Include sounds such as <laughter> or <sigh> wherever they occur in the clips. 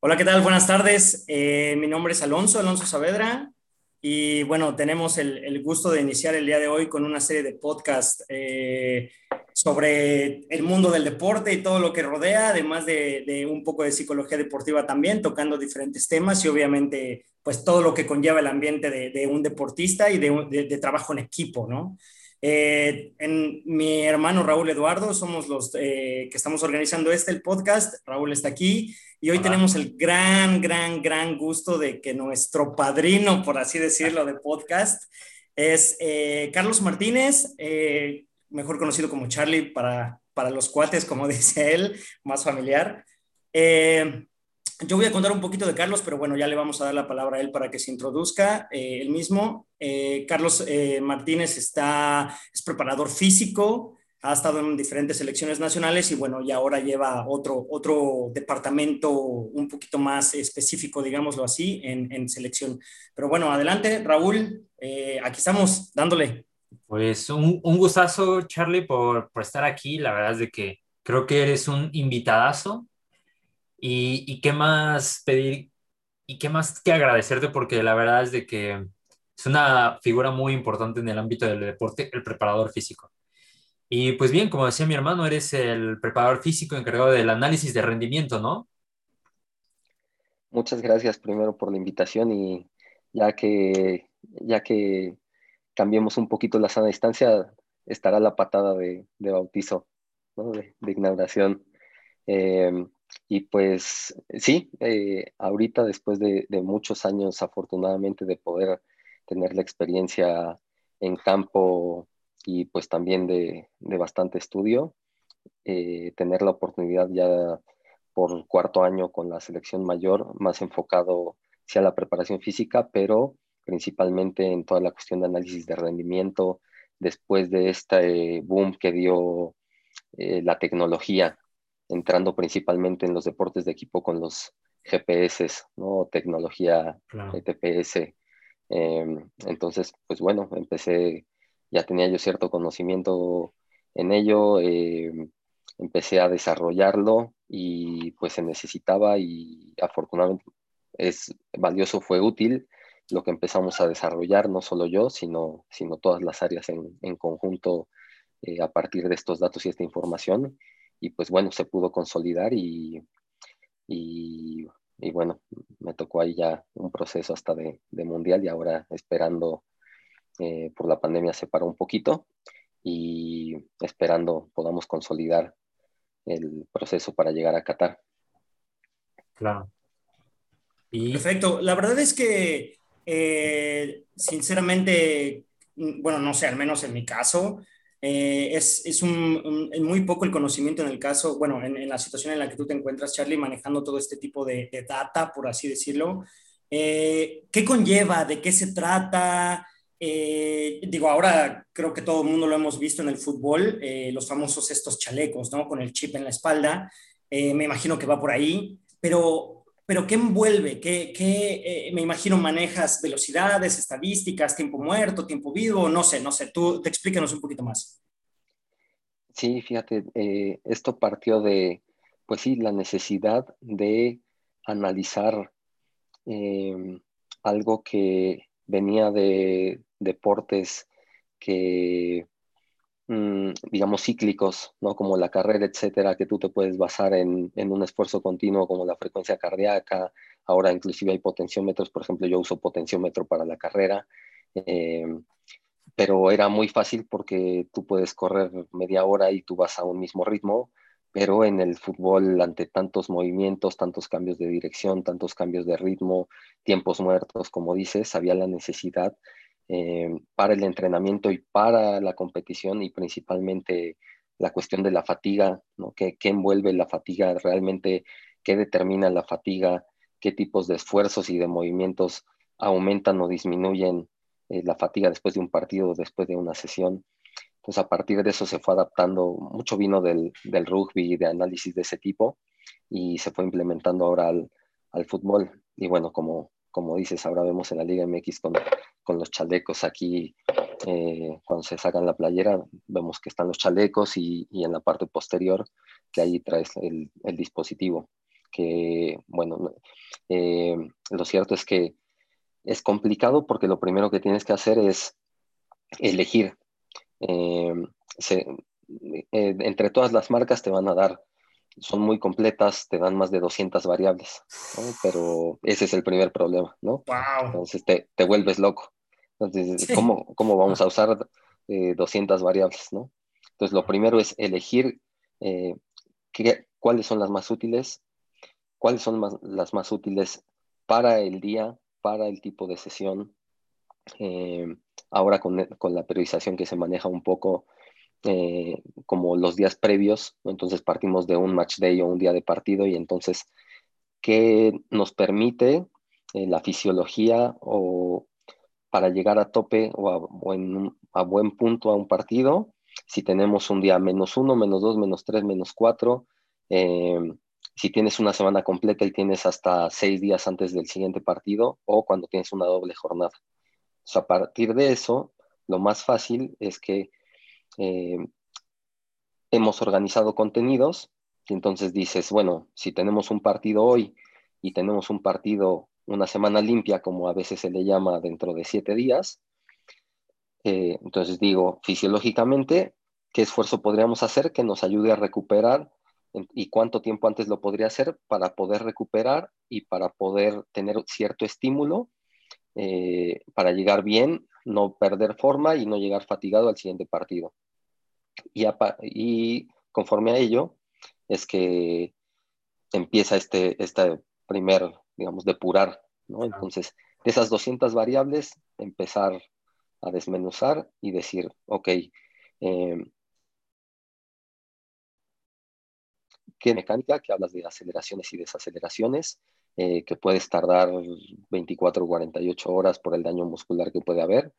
Hola, ¿qué tal? Buenas tardes. Eh, mi nombre es Alonso, Alonso Saavedra. Y bueno, tenemos el, el, gusto de iniciar el día de hoy con una serie de podcast eh, sobre el mundo del deporte y todo lo que rodea, además de, de, un poco de psicología deportiva también, tocando diferentes temas y obviamente pues todo lo que conlleva el ambiente de, de un deportista y de, de, trabajo en equipo, ¿no? Eh, en, mi hermano Raúl Eduardo somos los eh, que estamos organizando este, el podcast. Raúl está aquí y hoy Hola. tenemos el gran, gran, gran gusto de que nuestro padrino, por así decirlo, de podcast es eh, Carlos Martínez, eh, mejor conocido como Charlie para, para los cuates, como <laughs> dice él, más familiar. Eh, yo voy a contar un poquito de Carlos, pero bueno, ya le vamos a dar la palabra a él para que se introduzca él mismo. Carlos Martínez está, es preparador físico, ha estado en diferentes selecciones nacionales y bueno, y ahora lleva otro, otro departamento un poquito más específico, digámoslo así, en, en selección. Pero bueno, adelante, Raúl, eh, aquí estamos dándole. Pues un, un gustazo, Charlie, por, por estar aquí. La verdad es de que creo que eres un invitadazo y, y, qué más pedir y qué más que agradecerte porque la verdad es de que es una figura muy importante en el ámbito del deporte, el preparador físico. Y pues bien, como decía mi hermano, eres el preparador físico encargado del análisis de rendimiento, ¿no? Muchas gracias primero por la invitación y ya que, ya que cambiemos un poquito la sana distancia, estará la patada de, bautizo, ¿no? de, inauguración. Eh, y pues sí, eh, ahorita después de, de, muchos años afortunadamente de poder tener la experiencia en campo y pues también de, de bastante estudio, eh, tener la oportunidad ya por cuarto año con la selección mayor, más enfocado hacia la preparación física, pero principalmente en toda la cuestión de análisis de rendimiento, después de este boom que dio eh, la tecnología entrando principalmente en los deportes de equipo con los GPS, ¿no? Tecnología claro. TPS. Eh, entonces, pues bueno, empecé, ya tenía yo cierto conocimiento en ello, eh, empecé a desarrollarlo y pues se necesitaba y afortunadamente es valioso, fue útil lo que empezamos a desarrollar, no solo yo, sino, sino todas las áreas en, en conjunto eh, a partir de estos datos y esta información. Y pues bueno, se pudo consolidar y, y, y, bueno, me tocó ahí ya un proceso hasta de, de mundial y ahora esperando, eh, por la pandemia se paró un poquito y esperando podamos consolidar el proceso para llegar a Qatar. Claro. Y... Perfecto. La verdad es que, eh, sinceramente, bueno, no sé, al menos en mi caso, eh, es, es un, un, muy poco el conocimiento en el caso, bueno, en, en, la situación en la que tú te encuentras, Charlie, manejando todo este tipo de, de data, por así decirlo. Eh, ¿Qué conlleva? ¿De qué se trata? Eh, digo, ahora creo que todo el mundo lo hemos visto en el fútbol, eh, los famosos estos chalecos, ¿no? Con el chip en la espalda. Eh, me imagino que va por ahí, pero pero ¿qué envuelve? ¿Qué, qué eh, me imagino manejas velocidades, estadísticas, tiempo muerto, tiempo vivo? No sé, no sé, tú te explícanos un poquito más. Sí, fíjate, esto partió de, pues sí, la necesidad de analizar algo que venía de deportes que Mm, digamos, cíclicos, ¿no? Como la carrera, etcétera, que tú te puedes basar en, en, un esfuerzo continuo como la frecuencia cardíaca. Ahora inclusive hay potenciómetros, por ejemplo, yo uso potenciómetro para la carrera, eh, pero era muy fácil porque tú puedes correr media hora y tú vas a un mismo ritmo, pero en el fútbol, ante tantos movimientos, tantos cambios de dirección, tantos cambios de ritmo, tiempos muertos, como dices, había la necesidad eh, para el entrenamiento y para la competición y principalmente la cuestión de la fatiga, ¿no? ¿Qué, ¿Qué, envuelve la fatiga realmente? ¿Qué determina la fatiga? ¿Qué tipos de esfuerzos y de movimientos aumentan o disminuyen eh, la fatiga después de un partido, después de una sesión? Entonces, a partir de eso se fue adaptando, mucho vino del, del rugby de análisis de ese tipo y se fue implementando ahora al, al fútbol. Y bueno, como, como dices, ahora vemos en la Liga MX con con los chalecos aquí, eh, cuando se sacan la playera, vemos que están los chalecos y, y, en la parte posterior, que ahí traes el, el dispositivo. que, bueno, eh, lo cierto es que es complicado porque lo primero que tienes que hacer es elegir. Eh, entre todas las marcas te van a dar, son muy completas, te dan más de 200 variables, pero ese es el primer problema, ¿no? Entonces te, te, vuelves loco. Entonces, ¿cómo, ¿cómo, vamos a usar 200 variables, ¿no? Entonces, lo primero es elegir cuáles son las más útiles, cuáles son las más útiles para el día, para el tipo de sesión. Eh, ahora con, la periodización que se maneja un poco eh, como los días previos, entonces partimos de un match day o un día de partido y entonces, ¿qué nos permite eh, la fisiología o para llegar a tope o, a, buen punto a un partido? Si tenemos un día menos uno, menos dos, menos tres, menos cuatro, si tienes una semana completa y tienes hasta seis días antes del siguiente partido o cuando tienes una doble jornada. A partir de eso, lo más fácil es que eh, hemos organizado contenidos y entonces dices, bueno, si tenemos un partido hoy y tenemos un partido una semana limpia, como a veces se le llama dentro de siete días, eh, entonces digo, fisiológicamente, ¿qué esfuerzo podríamos hacer que nos ayude a recuperar y cuánto tiempo antes lo podría hacer para poder recuperar y para poder tener cierto estímulo eh, para llegar bien, no perder forma y no llegar fatigado al siguiente partido. Y, y conforme a ello es que empieza este, este primer, digamos, depurar, ¿no? Entonces, de esas 200 variables, empezar a desmenuzar y decir, ok, eh, qué mecánica, que hablas de aceleraciones y desaceleraciones, eh, que puedes tardar 24 o 48 horas por el daño muscular que puede haber.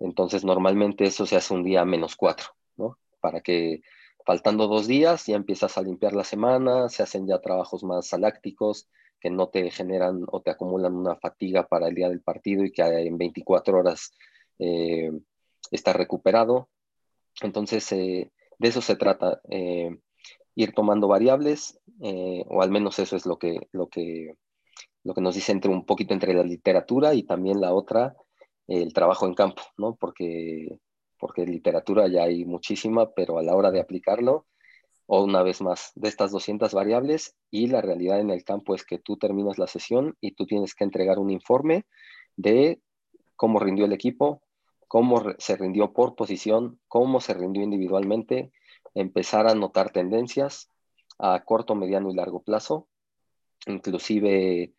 Entonces, normalmente eso se hace un día menos cuatro, ¿no? Para que faltando dos días ya empiezas a limpiar la semana, se hacen ya trabajos más salácticos que no te generan o te acumulan una fatiga para el día del partido y que en 24 horas eh, está recuperado. Entonces, eh, de eso se trata ir tomando variables, eh, o al menos eso es lo que, lo, que, lo que nos dice entre un poquito entre la literatura y también la otra, el trabajo en campo, ¿no? Porque, porque literatura ya hay muchísima, pero a la hora de aplicarlo, o una vez más, de estas 200 variables y la realidad en el campo es que tú terminas la sesión y tú tienes que entregar un informe de cómo rindió el equipo, cómo se rindió por posición, cómo se rindió individualmente, empezar a notar tendencias a corto, mediano y largo plazo, inclusive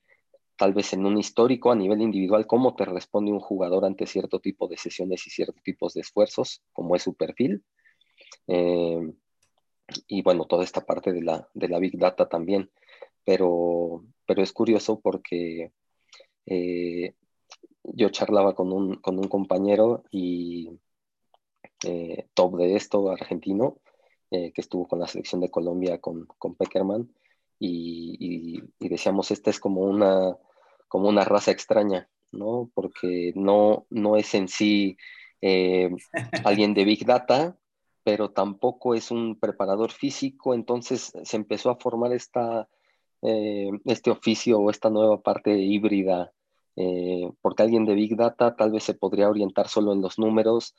tal vez en un histórico a nivel individual, cómo te responde un jugador ante cierto tipo de sesiones y ciertos tipos de esfuerzos, como es su perfil. Eh, y bueno, toda esta parte de la, de la Big Data también. Pero, pero es curioso porque eh, yo charlaba con un, con un compañero y eh, top de esto, argentino, que estuvo con la selección de Colombia con, con Peckerman, y, decíamos, esta es como una, como una raza extraña, ¿no? Porque no, no es en sí eh, <laughs> alguien de Big Data, pero tampoco es un preparador físico, entonces se empezó a formar esta, eh, este oficio o esta nueva parte híbrida, porque alguien de Big Data tal vez se podría orientar solo en los números,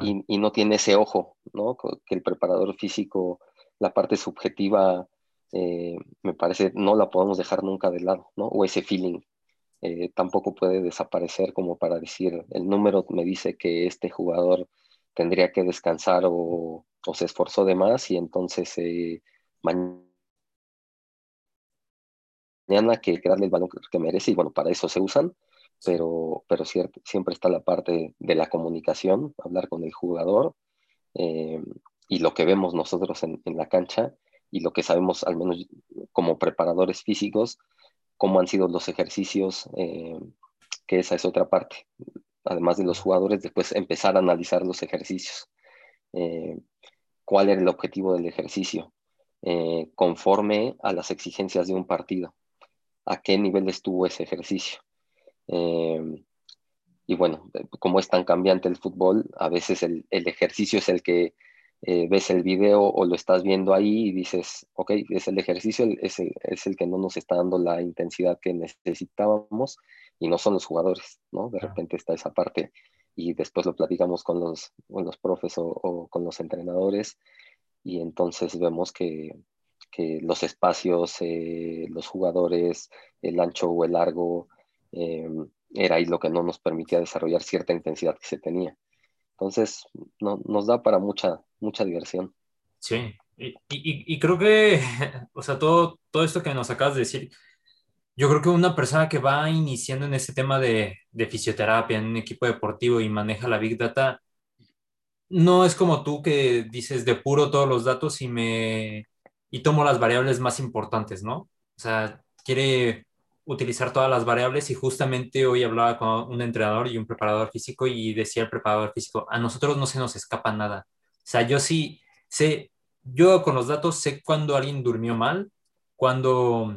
y, no tiene ese ojo, ¿no? Que el preparador físico, la parte subjetiva, eh, me parece, no la podemos dejar nunca de lado, ¿no? O ese feeling. Eh, tampoco puede desaparecer como para decir, el número me dice que este jugador tendría que descansar o, se esforzó de más y entonces eh, mañana que, darle el balón que merece y bueno, para eso se usan, pero, pero siempre está la parte de la comunicación, hablar con el jugador y lo que vemos nosotros en, la cancha y lo que sabemos, al menos como preparadores físicos, cómo han sido los ejercicios, eh, que esa es otra parte. Además de los jugadores, después empezar a analizar los ejercicios. Eh, ¿Cuál era el objetivo del ejercicio? conforme a las exigencias de un partido. ¿A qué nivel estuvo ese ejercicio? Y bueno, como es tan cambiante el fútbol, a veces el, ejercicio es el que eh, ves el video o lo estás viendo ahí y dices, ok, es el ejercicio, es el, es el que no nos está dando la intensidad que necesitábamos y no son los jugadores, ¿no? De repente está esa parte y después lo platicamos con los, con los profes o, con los entrenadores y entonces vemos que, que los espacios, eh, los jugadores, el ancho o el largo, eh, era ahí lo que no nos permitía desarrollar cierta intensidad que se tenía. Entonces, no, nos da para mucha, mucha diversión. Sí, y, y, creo que, <laughs> o sea, todo, todo esto que nos acabas de decir, yo creo que una persona que va iniciando en este tema de, de fisioterapia en un equipo deportivo y maneja la Big Data, no es como tú que dices de puro todos los datos y me y tomo las variables más importantes, ¿no? O sea, quiere utilizar todas las variables y justamente hoy hablaba con un entrenador y un preparador físico y decía el preparador físico, a nosotros no se nos escapa nada. O sea, yo sí sé, yo con los datos sé cuando alguien durmió mal, cuando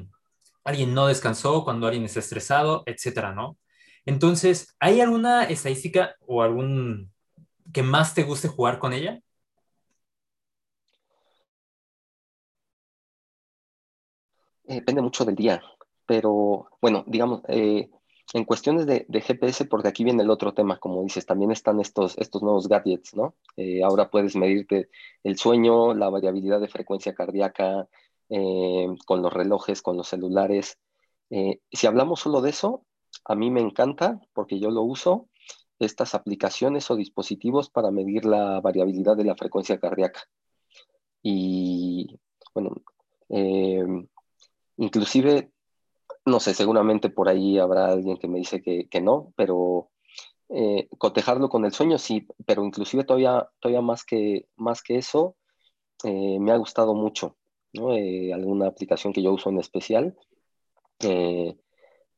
alguien no descansó, cuando alguien está estresado, etcétera, ¿no? Entonces, ¿hay alguna estadística o algún que más te guste jugar con ella? Eh, depende mucho del día, pero bueno, digamos, eh, en cuestiones de, GPS, porque aquí viene el otro tema, como dices, también están estos, estos nuevos gadgets, ¿no? Eh, ahora puedes medirte el sueño, la variabilidad de frecuencia cardíaca, con los relojes, con los celulares. si hablamos solo de eso, a mí me encanta porque yo lo uso, estas aplicaciones o dispositivos para medir la variabilidad de la frecuencia cardíaca. Y bueno, Inclusive, no sé, seguramente por ahí habrá alguien que me dice que, no, pero eh, cotejarlo con el sueño sí, pero inclusive todavía, todavía más, que, más que eso, eh, me ha gustado mucho, ¿no? Eh, alguna aplicación que yo uso en especial,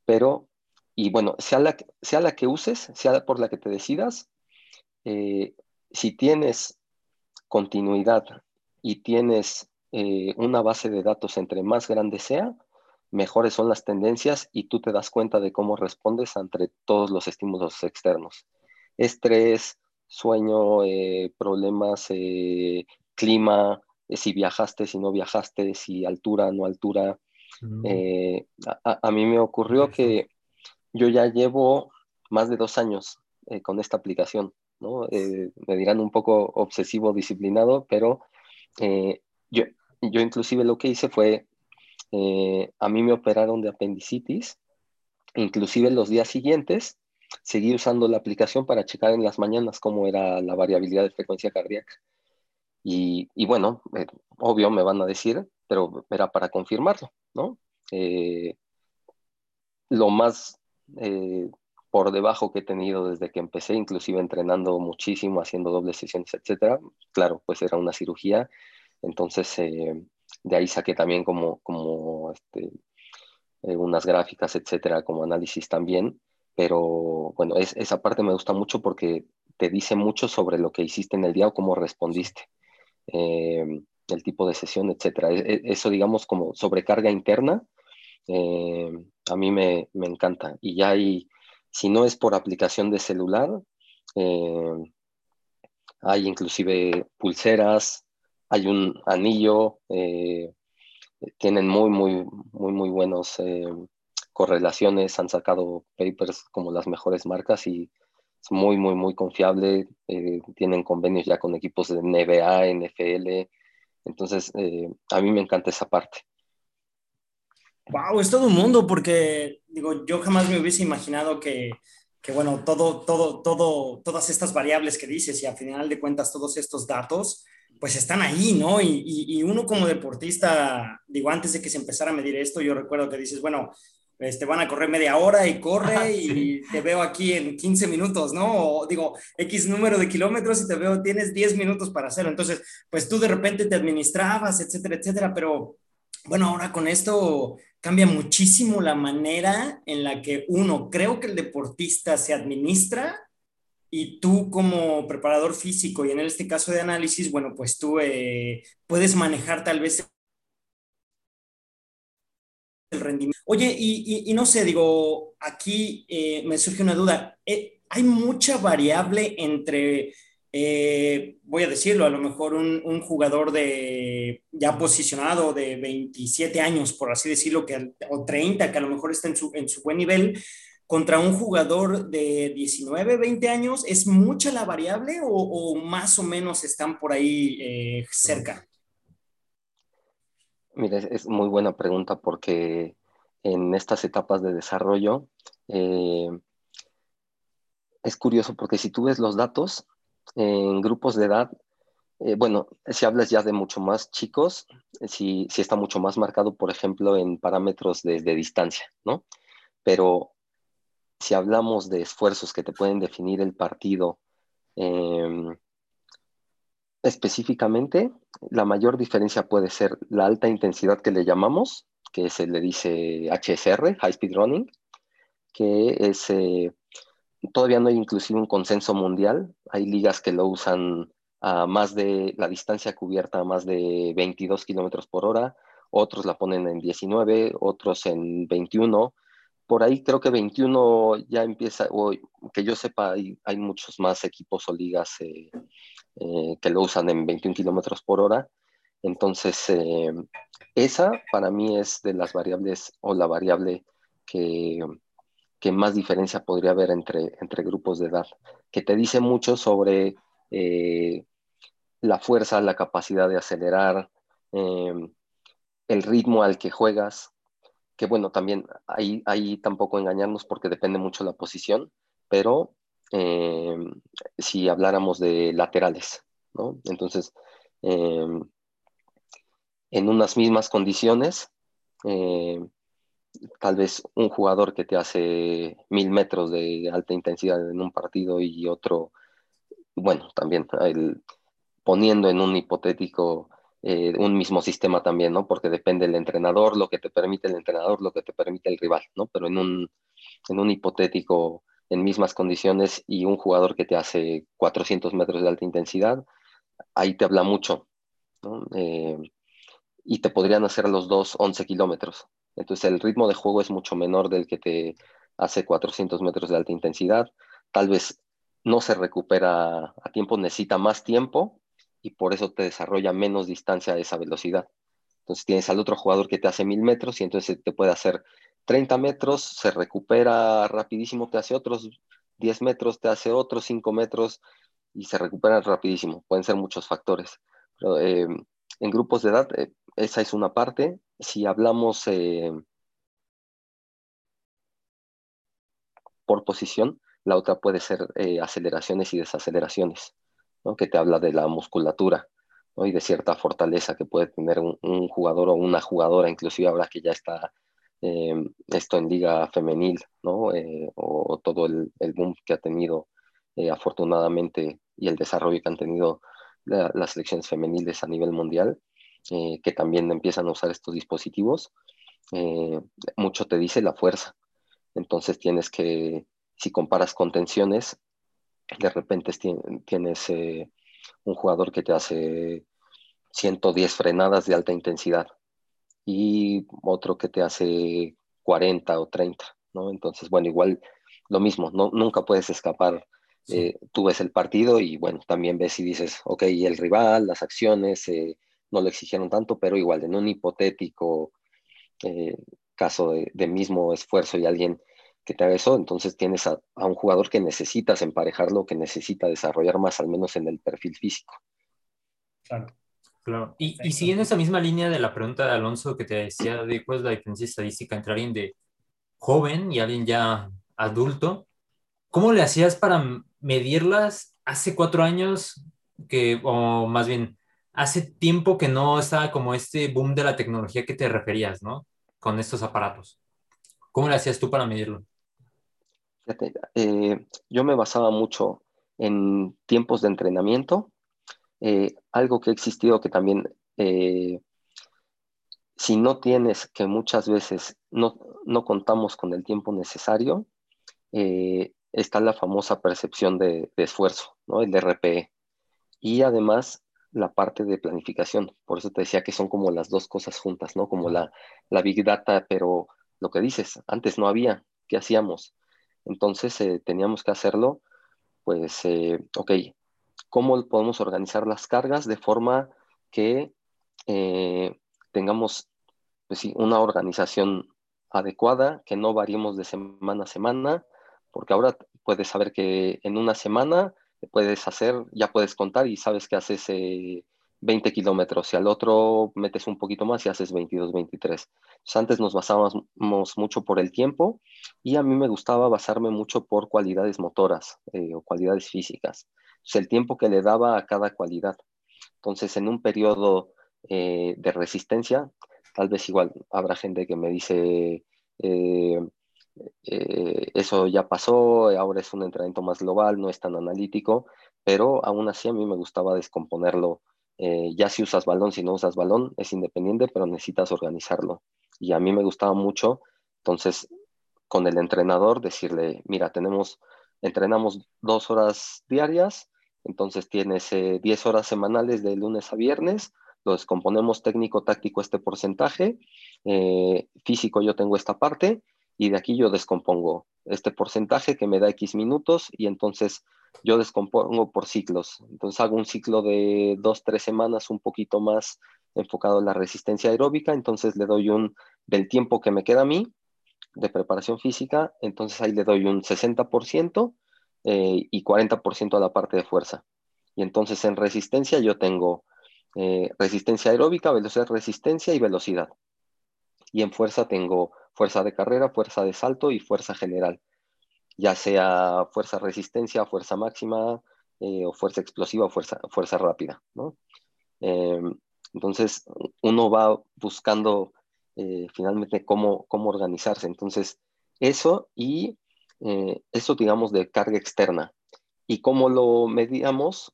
pero, y bueno, sea la, sea la que uses, sea por la que te decidas, si tienes continuidad y tienes una base de datos entre más grande sea, mejores son las tendencias y tú te das cuenta de cómo respondes ante todos los estímulos externos. Estrés, sueño, eh, problemas, eh, clima, si viajaste, si no viajaste, si altura, no altura. Mm. A, mí me ocurrió que yo ya llevo más de dos años con esta aplicación. ¿no? me dirán un poco obsesivo, disciplinado, pero yo, yo inclusive lo que hice fue, eh, a mí me operaron de apendicitis, inclusive los días siguientes seguí usando la aplicación para checar en las mañanas cómo era la variabilidad de frecuencia cardíaca. Y, bueno, eh, obvio me van a decir, pero era para confirmarlo, ¿no? Eh, lo más por debajo que he tenido desde que empecé, inclusive entrenando muchísimo, haciendo dobles sesiones, etcétera, claro, pues era una cirugía entonces, eh, de ahí saqué también como, como este, eh, unas gráficas, etcétera, como análisis también. Pero bueno, esa parte me gusta mucho porque te dice mucho sobre lo que hiciste en el día o cómo respondiste, eh, el tipo de sesión, etcétera. E, e, eso, digamos, como sobrecarga interna, a mí me, me, encanta. Y ya hay, si no es por aplicación de celular, hay inclusive pulseras, hay un anillo, eh, tienen muy, muy, muy, muy buenos eh, correlaciones, han sacado papers como las mejores marcas y es muy, muy, muy confiable. Eh, tienen convenios ya con equipos de NBA, NFL. Entonces, a mí me encanta esa parte. Wow, es todo un mundo porque, digo, yo jamás me hubiese imaginado que, que bueno, todo, todo, todo, todas estas variables que dices y al final de cuentas todos estos datos pues están ahí, ¿no? Y, uno como deportista, digo, antes de que se empezara a medir esto, yo recuerdo que dices, bueno, este, van a correr media hora y corre y te veo aquí en 15 minutos, ¿no? O digo, X número de kilómetros y te veo, tienes 10 minutos para hacerlo. Entonces, pues tú de repente te administrabas, etcétera, etcétera, pero bueno, ahora con esto cambia muchísimo la manera en la que uno, creo que el deportista se administra y tú como preparador físico y en este caso de análisis, bueno, pues tú eh, puedes manejar tal vez el rendimiento. Oye, y, no sé, digo, aquí eh, me surge una duda. Eh, ¿Hay mucha variable entre voy a decirlo, a lo mejor un, jugador de ya posicionado de 27 años, por así decirlo, que, o 30, que a lo mejor está en su buen nivel, contra un jugador de 19, 20 años, ¿es mucha la variable o, más o menos están por ahí eh, cerca? Mira, es, muy buena pregunta porque en estas etapas de desarrollo eh, es curioso porque si tú ves los datos en grupos de edad, eh, bueno, si hablas ya de mucho más chicos, si, si está mucho más marcado, por ejemplo, en parámetros de, de distancia, ¿no? Pero si hablamos de esfuerzos que te pueden definir el partido, em, específicamente, la mayor diferencia puede ser la alta intensidad que le llamamos, que se le dice HSR, High Speed Running, que es, eh, todavía no hay inclusive un consenso mundial, hay ligas que lo usan a más de la distancia cubierta a más de 22 kilómetros por hora, otros la ponen en 19, otros en 21, por ahí creo que 21 ya empieza, o que yo sepa, hay, muchos más equipos o ligas eh, eh, que lo usan en 21 kilómetros por hora. Entonces, eh, esa para mí es de las variables o la variable que, que más diferencia podría haber entre, entre grupos de edad, que te dice mucho sobre la fuerza, la capacidad de acelerar, el ritmo al que juegas, que bueno, también ahí, ahí tampoco engañarnos porque depende mucho la posición, pero eh, si habláramos de laterales, ¿no? Entonces, eh, en unas mismas condiciones, eh, tal vez un jugador que te hace mil metros de alta intensidad en un partido y otro, bueno, también poniendo en un hipotético eh, un mismo sistema también, ¿no? Porque depende del entrenador, lo que te permite el entrenador, lo que te permite el rival, ¿no? Pero en un, en un hipotético, en mismas condiciones y un jugador que te hace 400 metros de alta intensidad, ahí te habla mucho, ¿no? Eh, y te podrían hacer los dos 11 kilómetros. Entonces el ritmo de juego es mucho menor del que te hace 400 metros de alta intensidad. Tal vez no se recupera a tiempo, necesita más tiempo y por eso te desarrolla menos distancia a esa velocidad. Entonces tienes al otro jugador que te hace mil metros y entonces te puede hacer 30 metros, se recupera rapidísimo, te hace otros 10 metros, te hace otros 5 metros y se recupera rapidísimo. Pueden ser muchos factores. Eh, en grupos de edad, eh, esa es una parte. Si hablamos eh, por posición, la otra puede ser aceleraciones y desaceleraciones que te habla de la musculatura y de cierta fortaleza que puede tener un, jugador o una jugadora, inclusive ahora que ya está eh, esto en liga femenil, ¿no? Eh, o, todo el, boom que ha tenido eh, afortunadamente y el desarrollo que han tenido las selecciones femeniles a nivel mundial, que también empiezan a usar estos dispositivos, mucho te dice la fuerza. Entonces tienes que, si comparas con tensiones, de repente tienes eh, un jugador que te hace 110 frenadas de alta intensidad y otro que te hace 40 o 30, ¿no? Entonces, bueno, igual lo mismo, no, nunca puedes escapar. Eh, tú ves el partido y bueno, también ves y dices, ok, el rival, las acciones, eh, no lo exigieron tanto, pero igual en un hipotético caso de, de, mismo esfuerzo y alguien que te haga eso, entonces tienes a, un jugador que necesitas emparejarlo, que necesita desarrollar más, al menos en el perfil físico. Claro. Claro. Y, y, siguiendo esa misma línea de la pregunta de Alonso que te decía de cuál es la diferencia estadística entre alguien de joven y alguien ya adulto, ¿cómo le hacías para medirlas hace cuatro años que, o más bien, hace tiempo que no estaba como este boom de la tecnología que te referías, ¿no? Con estos aparatos. ¿Cómo le hacías tú para medirlo? Eh, yo me basaba mucho en tiempos de entrenamiento, eh, algo que ha existido que también, eh, si no tienes, que muchas veces no, contamos con el tiempo necesario, está la famosa percepción de, esfuerzo, ¿no? el RPE. Y además la parte de planificación. Por eso te decía que son como las dos cosas juntas, ¿no? Como la, la Big Data, pero lo que dices, antes no había, ¿qué hacíamos? Entonces eh, teníamos que hacerlo, pues, eh, ok, cómo podemos organizar las cargas de forma que eh, tengamos pues una organización adecuada, que no variemos de semana a semana, porque ahora puedes saber que en una semana puedes hacer, ya puedes contar y sabes que haces 20 kilómetros y al otro metes un poquito más y haces 22, 23. antes nos basábamos mucho por el tiempo y a mí me gustaba basarme mucho por cualidades motoras eh, o cualidades físicas. el tiempo que le daba a cada cualidad. Entonces, en un periodo eh, de resistencia, tal vez igual habrá gente que me dice, eh, eso ya pasó, ahora es un entrenamiento más global, no es tan analítico, pero aún así a mí me gustaba descomponerlo. Eh, ya si usas balón, si no usas balón, es independiente, pero necesitas organizarlo. Y a mí me gustaba mucho, entonces, con el entrenador decirle, mira, tenemos, entrenamos dos horas diarias, entonces tienes 10 horas semanales de lunes a viernes, lo descomponemos técnico, táctico este porcentaje, físico yo tengo esta parte, y de aquí yo descompongo este porcentaje que me da X minutos y entonces yo descompongo por ciclos. Entonces hago un ciclo de dos, tres semanas un poquito más enfocado en la resistencia aeróbica, entonces le doy un del tiempo que me queda a mí de preparación física, entonces ahí le doy un 60% eh, y 40% a la parte de fuerza. Y entonces en resistencia yo tengo eh, resistencia aeróbica, velocidad, resistencia y velocidad. Y en fuerza tengo fuerza de carrera, fuerza de salto y fuerza general, ya sea fuerza resistencia, fuerza máxima, eh, o fuerza explosiva o fuerza, rápida. Em, entonces, uno va buscando eh, finalmente cómo, cómo organizarse. Entonces, eso y eh, eso, digamos, de carga externa. Y cómo lo medíamos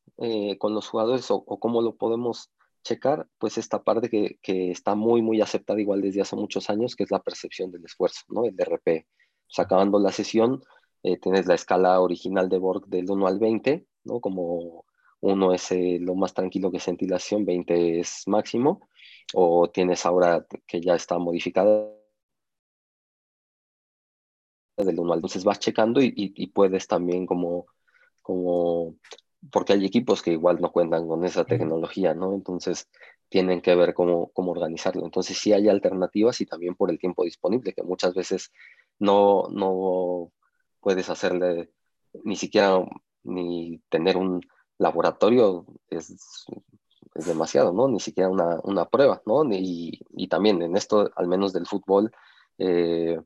con los jugadores o cómo lo podemos checar, pues esta parte que, que, está muy, muy aceptada igual desde hace muchos años, que es la percepción del esfuerzo, ¿no? El DRP. Pues acabando la sesión, eh, tienes la escala original de Borg del 1 al 20, ¿no? Como 1 es eh, lo más tranquilo que es ventilación, 20 es máximo, o tienes ahora que ya está modificada del 1 al Entonces vas checando y, y, y puedes también como, como porque hay equipos que igual no cuentan con esa tecnología, ¿no? Entonces tienen que ver cómo, cómo organizarlo. Entonces sí hay alternativas y también por el tiempo disponible, que muchas veces no, no puedes hacerle ni siquiera ni tener un laboratorio es, es demasiado, ¿no? Ni siquiera una, una prueba, ¿no? Y, y, también en esto, al menos del fútbol, eh,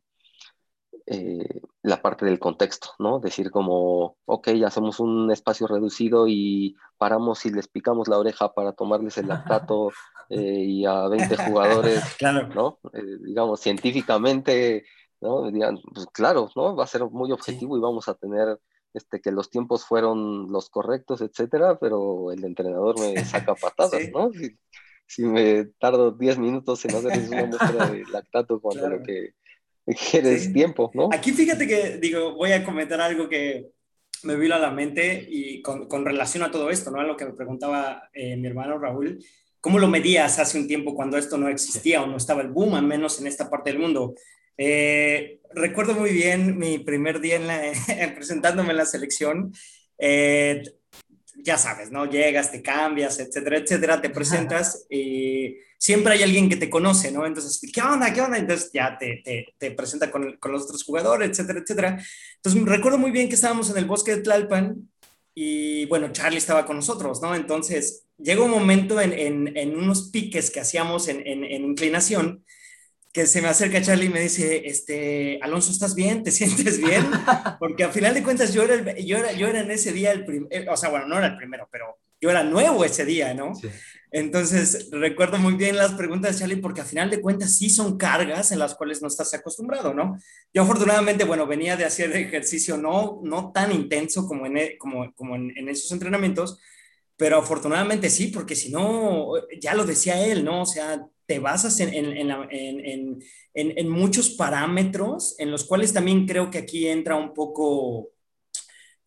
eh, la parte del contexto, ¿no? Decir como, ok, hacemos un espacio reducido y paramos y les picamos la oreja para tomarles el lactato <laughs> eh, y a 20 jugadores, <laughs> claro. ¿no? Eh, digamos, científicamente, ¿no? Digan, pues claro, ¿no? Va a ser muy objetivo y vamos a tener este, que los tiempos fueron los correctos, etcétera, pero el entrenador me <laughs> saca patadas, ¿no? Si, me tardo 10 minutos en hacer una muestra de lactato cuando lo que <laughs> quieres tiempo, ¿no? Aquí fíjate que, digo, voy a comentar algo que me vino a la mente y con, con relación a todo esto, ¿no? A lo que me preguntaba eh, mi hermano Raúl, ¿cómo lo medías hace un tiempo cuando esto no existía o no estaba el boom, al menos en esta parte del mundo? Eh, recuerdo muy bien mi primer día en la, <laughs> presentándome en la selección. Eh, ya sabes, ¿no? Llegas, te cambias, etcétera, etcétera, te presentas y siempre hay alguien que te conoce, ¿no? Entonces, ¿qué onda? ¿Qué onda? Entonces ya te, te, te presenta con, con, los otros jugadores, etcétera, etcétera. Entonces, recuerdo muy bien que estábamos en el bosque de Tlalpan y, bueno, Charlie estaba con nosotros, ¿no? Entonces, llegó un momento en, en, en unos piques que hacíamos en, en inclinación que se me acerca Charlie y me dice, este, Alonso, ¿estás bien? ¿Te <laughs> sientes bien? Porque al final de cuentas yo era, yo era, yo era en ese día el primero, eh, o sea, bueno, no era el primero, pero yo era nuevo ese día, ¿no? Entonces, recuerdo muy bien las preguntas de Charlie porque al final de cuentas sí son cargas en las cuales no estás acostumbrado, ¿no? Yo afortunadamente, bueno, venía de hacer ejercicio no, no tan intenso como en, e, como, como en, en esos entrenamientos, pero afortunadamente sí, porque si no, ya lo decía él, ¿no? O sea, te basas en, en, en, muchos parámetros en los cuales también creo que aquí entra un poco,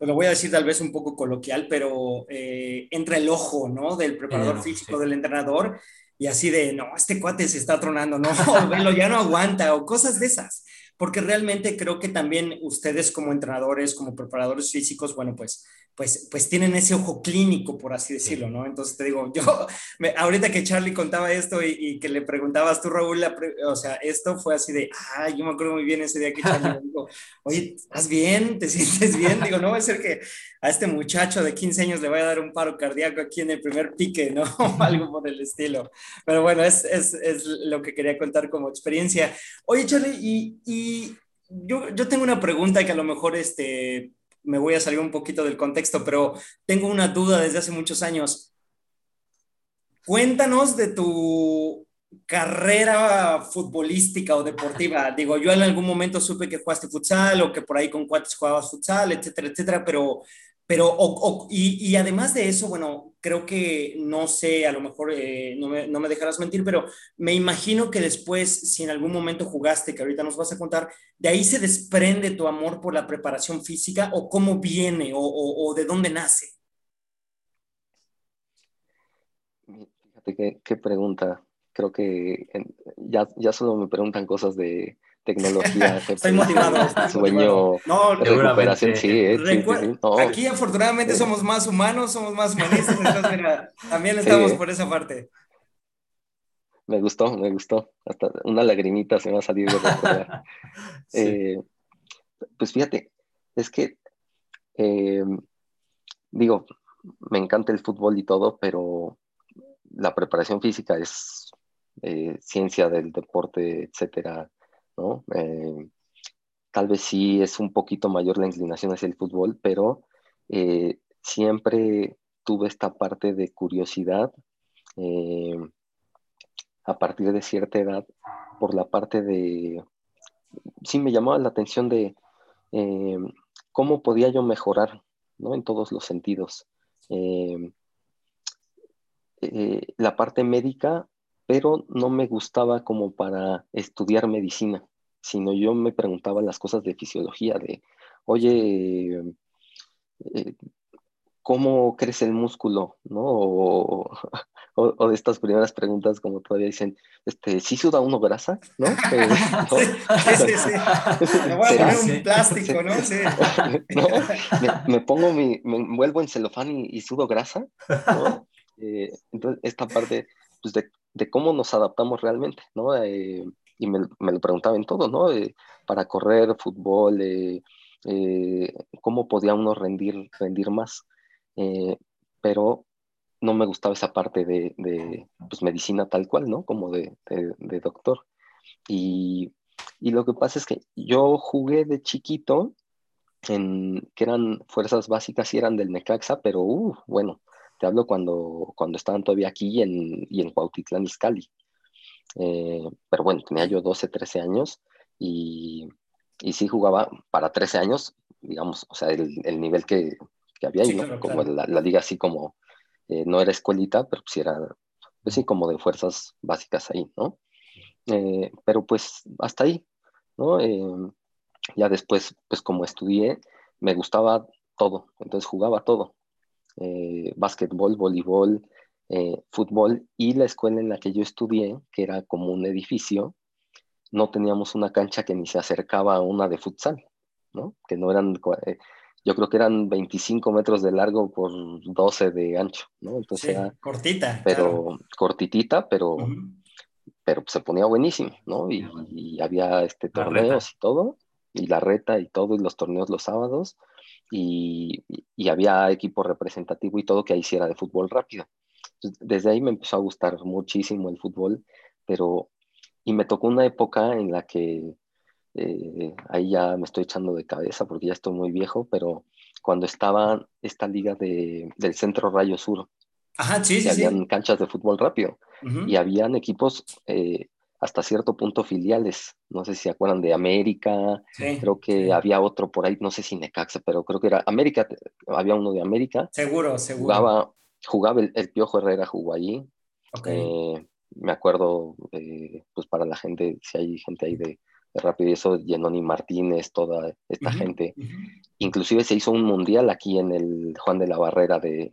pues lo voy a decir tal vez un poco coloquial, pero eh, entra el ojo, ¿no? Del preparador físico, del entrenador, y así de, no, este cuate se está tronando, no, <laughs> velo, ya no aguanta, o cosas de esas. Porque realmente creo que también ustedes como entrenadores, como preparadores físicos, bueno, pues pues, pues tienen ese ojo clínico, por así decirlo, ¿no? Entonces te digo, yo, <laughs> me, ahorita que Charlie contaba esto y, que le preguntabas tú, Raúl, o sea, esto fue así de, ah, yo me acuerdo muy bien ese día que Charlie me <laughs> dijo, oye, ¿estás bien? ¿Te sientes bien? <laughs> Digo, no va a ser que a este muchacho de 15 años le vaya a dar un paro cardíaco aquí en el primer pique, ¿no? <laughs> Algo por el estilo. Pero bueno, es, es, es lo que quería contar como experiencia. Oye, Charlie, y, y yo, yo tengo una pregunta que a lo mejor este, me voy a salir un poquito del contexto, pero tengo una duda desde hace muchos años. Cuéntanos de tu carrera futbolística o deportiva. Digo, yo en algún momento supe que jugaste futsal o que por ahí con cuates jugabas futsal, etcétera, etcétera, pero pero, y, además de eso, bueno, creo que, no sé, a lo mejor eh, no, me, no, me, dejarás mentir, pero me imagino que después, si en algún momento jugaste, que ahorita nos vas a contar, de ahí se desprende tu amor por la preparación física o cómo viene o, o, de dónde nace. Fíjate qué, qué pregunta. Creo que ya, ya solo me preguntan cosas de, tecnología. <laughs> Estoy motivado. Sueño, no, recuperación, sí, eh, Aquí afortunadamente somos más humanos, somos más humanistas, <laughs> entonces mira, también estamos por esa parte. Me gustó, me gustó. Hasta una lagrimita se me va a salir de recordar. <laughs> Eh, pues fíjate, es que eh, digo, me encanta el fútbol y todo, pero la preparación física es ciencia del deporte, etcétera, eh, tal vez sí es un poquito mayor la inclinación hacia el fútbol, pero eh, siempre tuve esta parte de curiosidad eh, a partir de cierta edad por la parte de, sí me llamaba la atención de cómo podía yo mejorar ¿no? en todos los sentidos. la parte médica pero no me gustaba como para estudiar medicina, sino yo me preguntaba las cosas de fisiología, de, oye, eh, ¿cómo crece el músculo? ¿No? <laughs> O, de estas primeras preguntas, como todavía dicen, este, ¿sí suda uno grasa? ¿No? <laughs> Eh, Sí, sí, sí. <laughs> Me voy a poner un plástico, ¿no? Sí. Me, pongo mi, me envuelvo en celofán y, sudo grasa, ¿no? Eh, entonces, esta parte pues, de de cómo nos adaptamos realmente, ¿no? Eh, y me, lo preguntaba en todo, ¿no? Eh, para correr, fútbol, eh, cómo podía uno rendir, rendir más. pero no me gustaba esa parte de, pues, medicina tal cual, ¿no? Como de, doctor. Y, y, lo que pasa es que yo jugué de chiquito en que eran fuerzas básicas y eran del Necaxa, pero uh, bueno, te hablo cuando, cuando estaban todavía aquí en, y en Cuautitlán Izcalli. Eh, pero bueno, tenía yo 12, 13 años y, y sí jugaba para 13 años, digamos, o sea, el, el nivel que, que había ahí, ¿no? como la, la, liga así como, eh, no era escuelita, pero sí era, pues sí, como de fuerzas básicas ahí, ¿no? Eh, pero pues hasta ahí, ¿no? ya después, pues como estudié, me gustaba todo, entonces jugaba todo eh, básquetbol, voleibol, eh, fútbol y la escuela en la que yo estudié, que era como un edificio, no teníamos una cancha que ni se acercaba a una de futsal, ¿no? Que no eran, eh, yo creo que eran 25 metros de largo por 12 de ancho, ¿no? Entonces era, cortita. Pero cortitita, pero, pero se ponía buenísimo, ¿no? Y, había este, torneos y todo, y la reta y todo, y los torneos los sábados y, había equipo representativo y todo que ahí hiciera de fútbol rápido. Desde ahí me empezó a gustar muchísimo el fútbol, pero y me tocó una época en la que eh, ahí ya me estoy echando de cabeza porque ya estoy muy viejo, pero cuando estaba esta liga de, del Centro Rayo Sur, Ajá, sí, sí, habían canchas de fútbol rápido y habían equipos eh, hasta cierto punto filiales. No sé si se acuerdan de América, creo que había otro por ahí, no sé si Necaxa, pero creo que era América, había uno de América. Seguro, seguro. Jugaba, jugaba el, Piojo Herrera, jugó allí. Eh, me acuerdo, eh, pues para la gente, si hay gente ahí de, de Rápido y eso, Yenoni Martínez, toda esta gente. Inclusive se hizo un mundial aquí en el Juan de la Barrera de,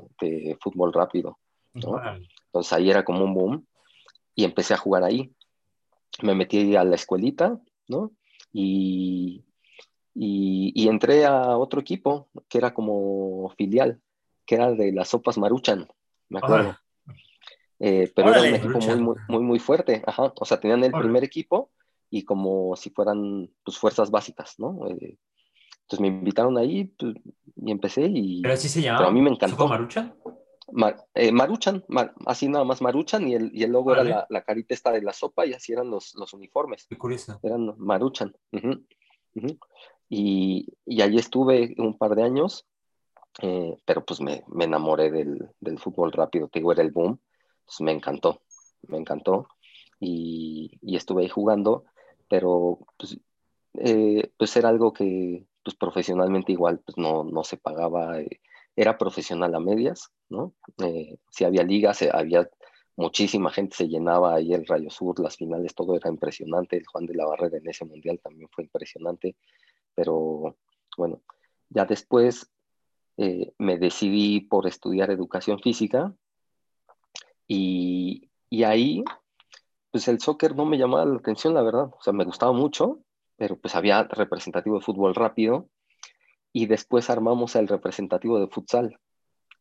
fútbol rápido. Entonces ahí era como un boom y empecé a jugar ahí me metí a la escuelita, ¿no? y, y, entré a otro equipo que era como filial, que era de las sopas Maruchan, me acuerdo. Eh, pero era un equipo muy, muy, muy, fuerte, ajá. O sea, tenían el primer equipo y como si fueran pues fuerzas básicas, ¿no? Eh, entonces me invitaron ahí pues, y empecé y... ¿Pero así se llamaba? a mí me encantó. Maruchan? Eh, Maruchan, así nada más Maruchan y el, y el logo era la, la, carita esta de la sopa y así eran los, los uniformes. Qué curioso. Eran Maruchan. Y, y ahí estuve un par de años, eh, pero pues me, me enamoré del, del, fútbol rápido, te digo, era el boom, pues me encantó, me encantó y, y estuve ahí jugando, pero pues, eh, pues era algo que pues profesionalmente igual pues no, no se pagaba, eh, era profesional a medias, ¿no? si había ligas, había muchísima gente, se llenaba ahí el Rayo Sur, las finales, todo era impresionante, el Juan de la Barrera en ese mundial también fue impresionante, pero bueno, ya después eh, me decidí por estudiar educación física y, y, ahí, pues el soccer no me llamaba la atención, la verdad, o sea, me gustaba mucho, pero pues había representativo de fútbol rápido y después armamos el representativo de futsal.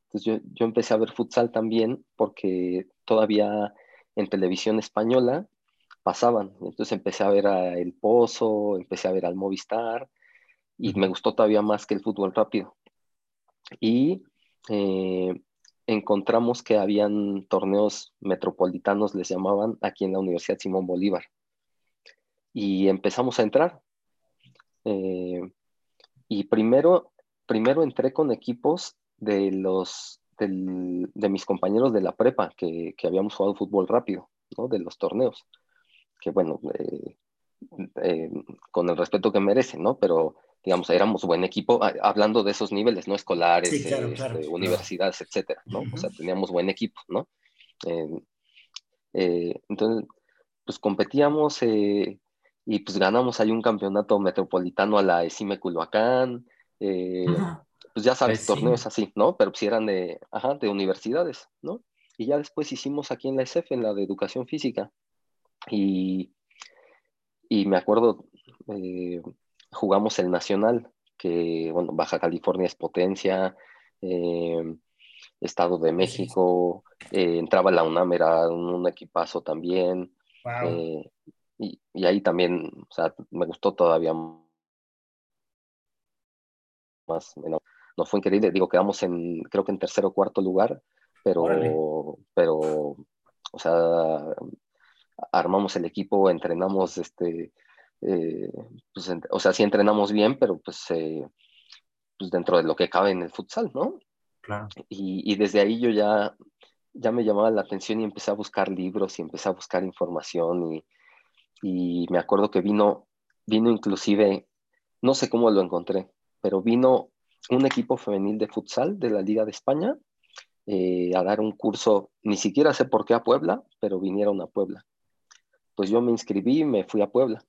Entonces yo, yo empecé a ver futsal también porque todavía en televisión española pasaban. Entonces empecé a ver a El Pozo, empecé a ver al Movistar y me gustó todavía más que el fútbol rápido. Y eh, encontramos que habían torneos metropolitanos, les llamaban, aquí en la Universidad Simón Bolívar. Y empezamos a entrar. Eh, y primero, primero entré con equipos de los de mis compañeros de la prepa que, que, habíamos jugado fútbol rápido, ¿no? De los torneos. Que bueno, eh, con el respeto que merecen, ¿no? Pero digamos, éramos buen equipo, hablando de esos niveles, ¿no? Escolares, este, universidades, etcétera, ¿no? O sea, teníamos buen equipo, ¿no? Eh, entonces, pues competíamos eh, y pues ganamos ahí un campeonato metropolitano a la ESIME Culhuacán, eh, pues ya sabes, torneos así, ¿no? Pero si pues eran de, ajá, de universidades, ¿no? Y ya después hicimos aquí en la SF, en la de educación física, y, y me acuerdo, jugamos el Nacional, que, bueno, Baja California es potencia, eh, Estado de México, eh, entraba la UNAM, era un, equipazo también. Eh, y, ahí también, o sea, me gustó todavía más. Bueno, no fue increíble, digo, quedamos en, creo que en tercer o cuarto lugar, pero, pero, o sea, armamos el equipo, entrenamos, este, eh, pues, o sea, sí entrenamos bien, pero pues, eh, pues, dentro de lo que cabe en el futsal, ¿no? Claro. Y, desde ahí yo ya, ya me llamaba la atención y empecé a buscar libros y empecé a buscar información y, y me acuerdo que vino, vino inclusive, no sé cómo lo encontré, pero vino un equipo femenil de futsal de la Liga de España eh, a dar un curso, ni siquiera sé por qué a Puebla, pero vinieron a Puebla. Pues yo me inscribí y me fui a Puebla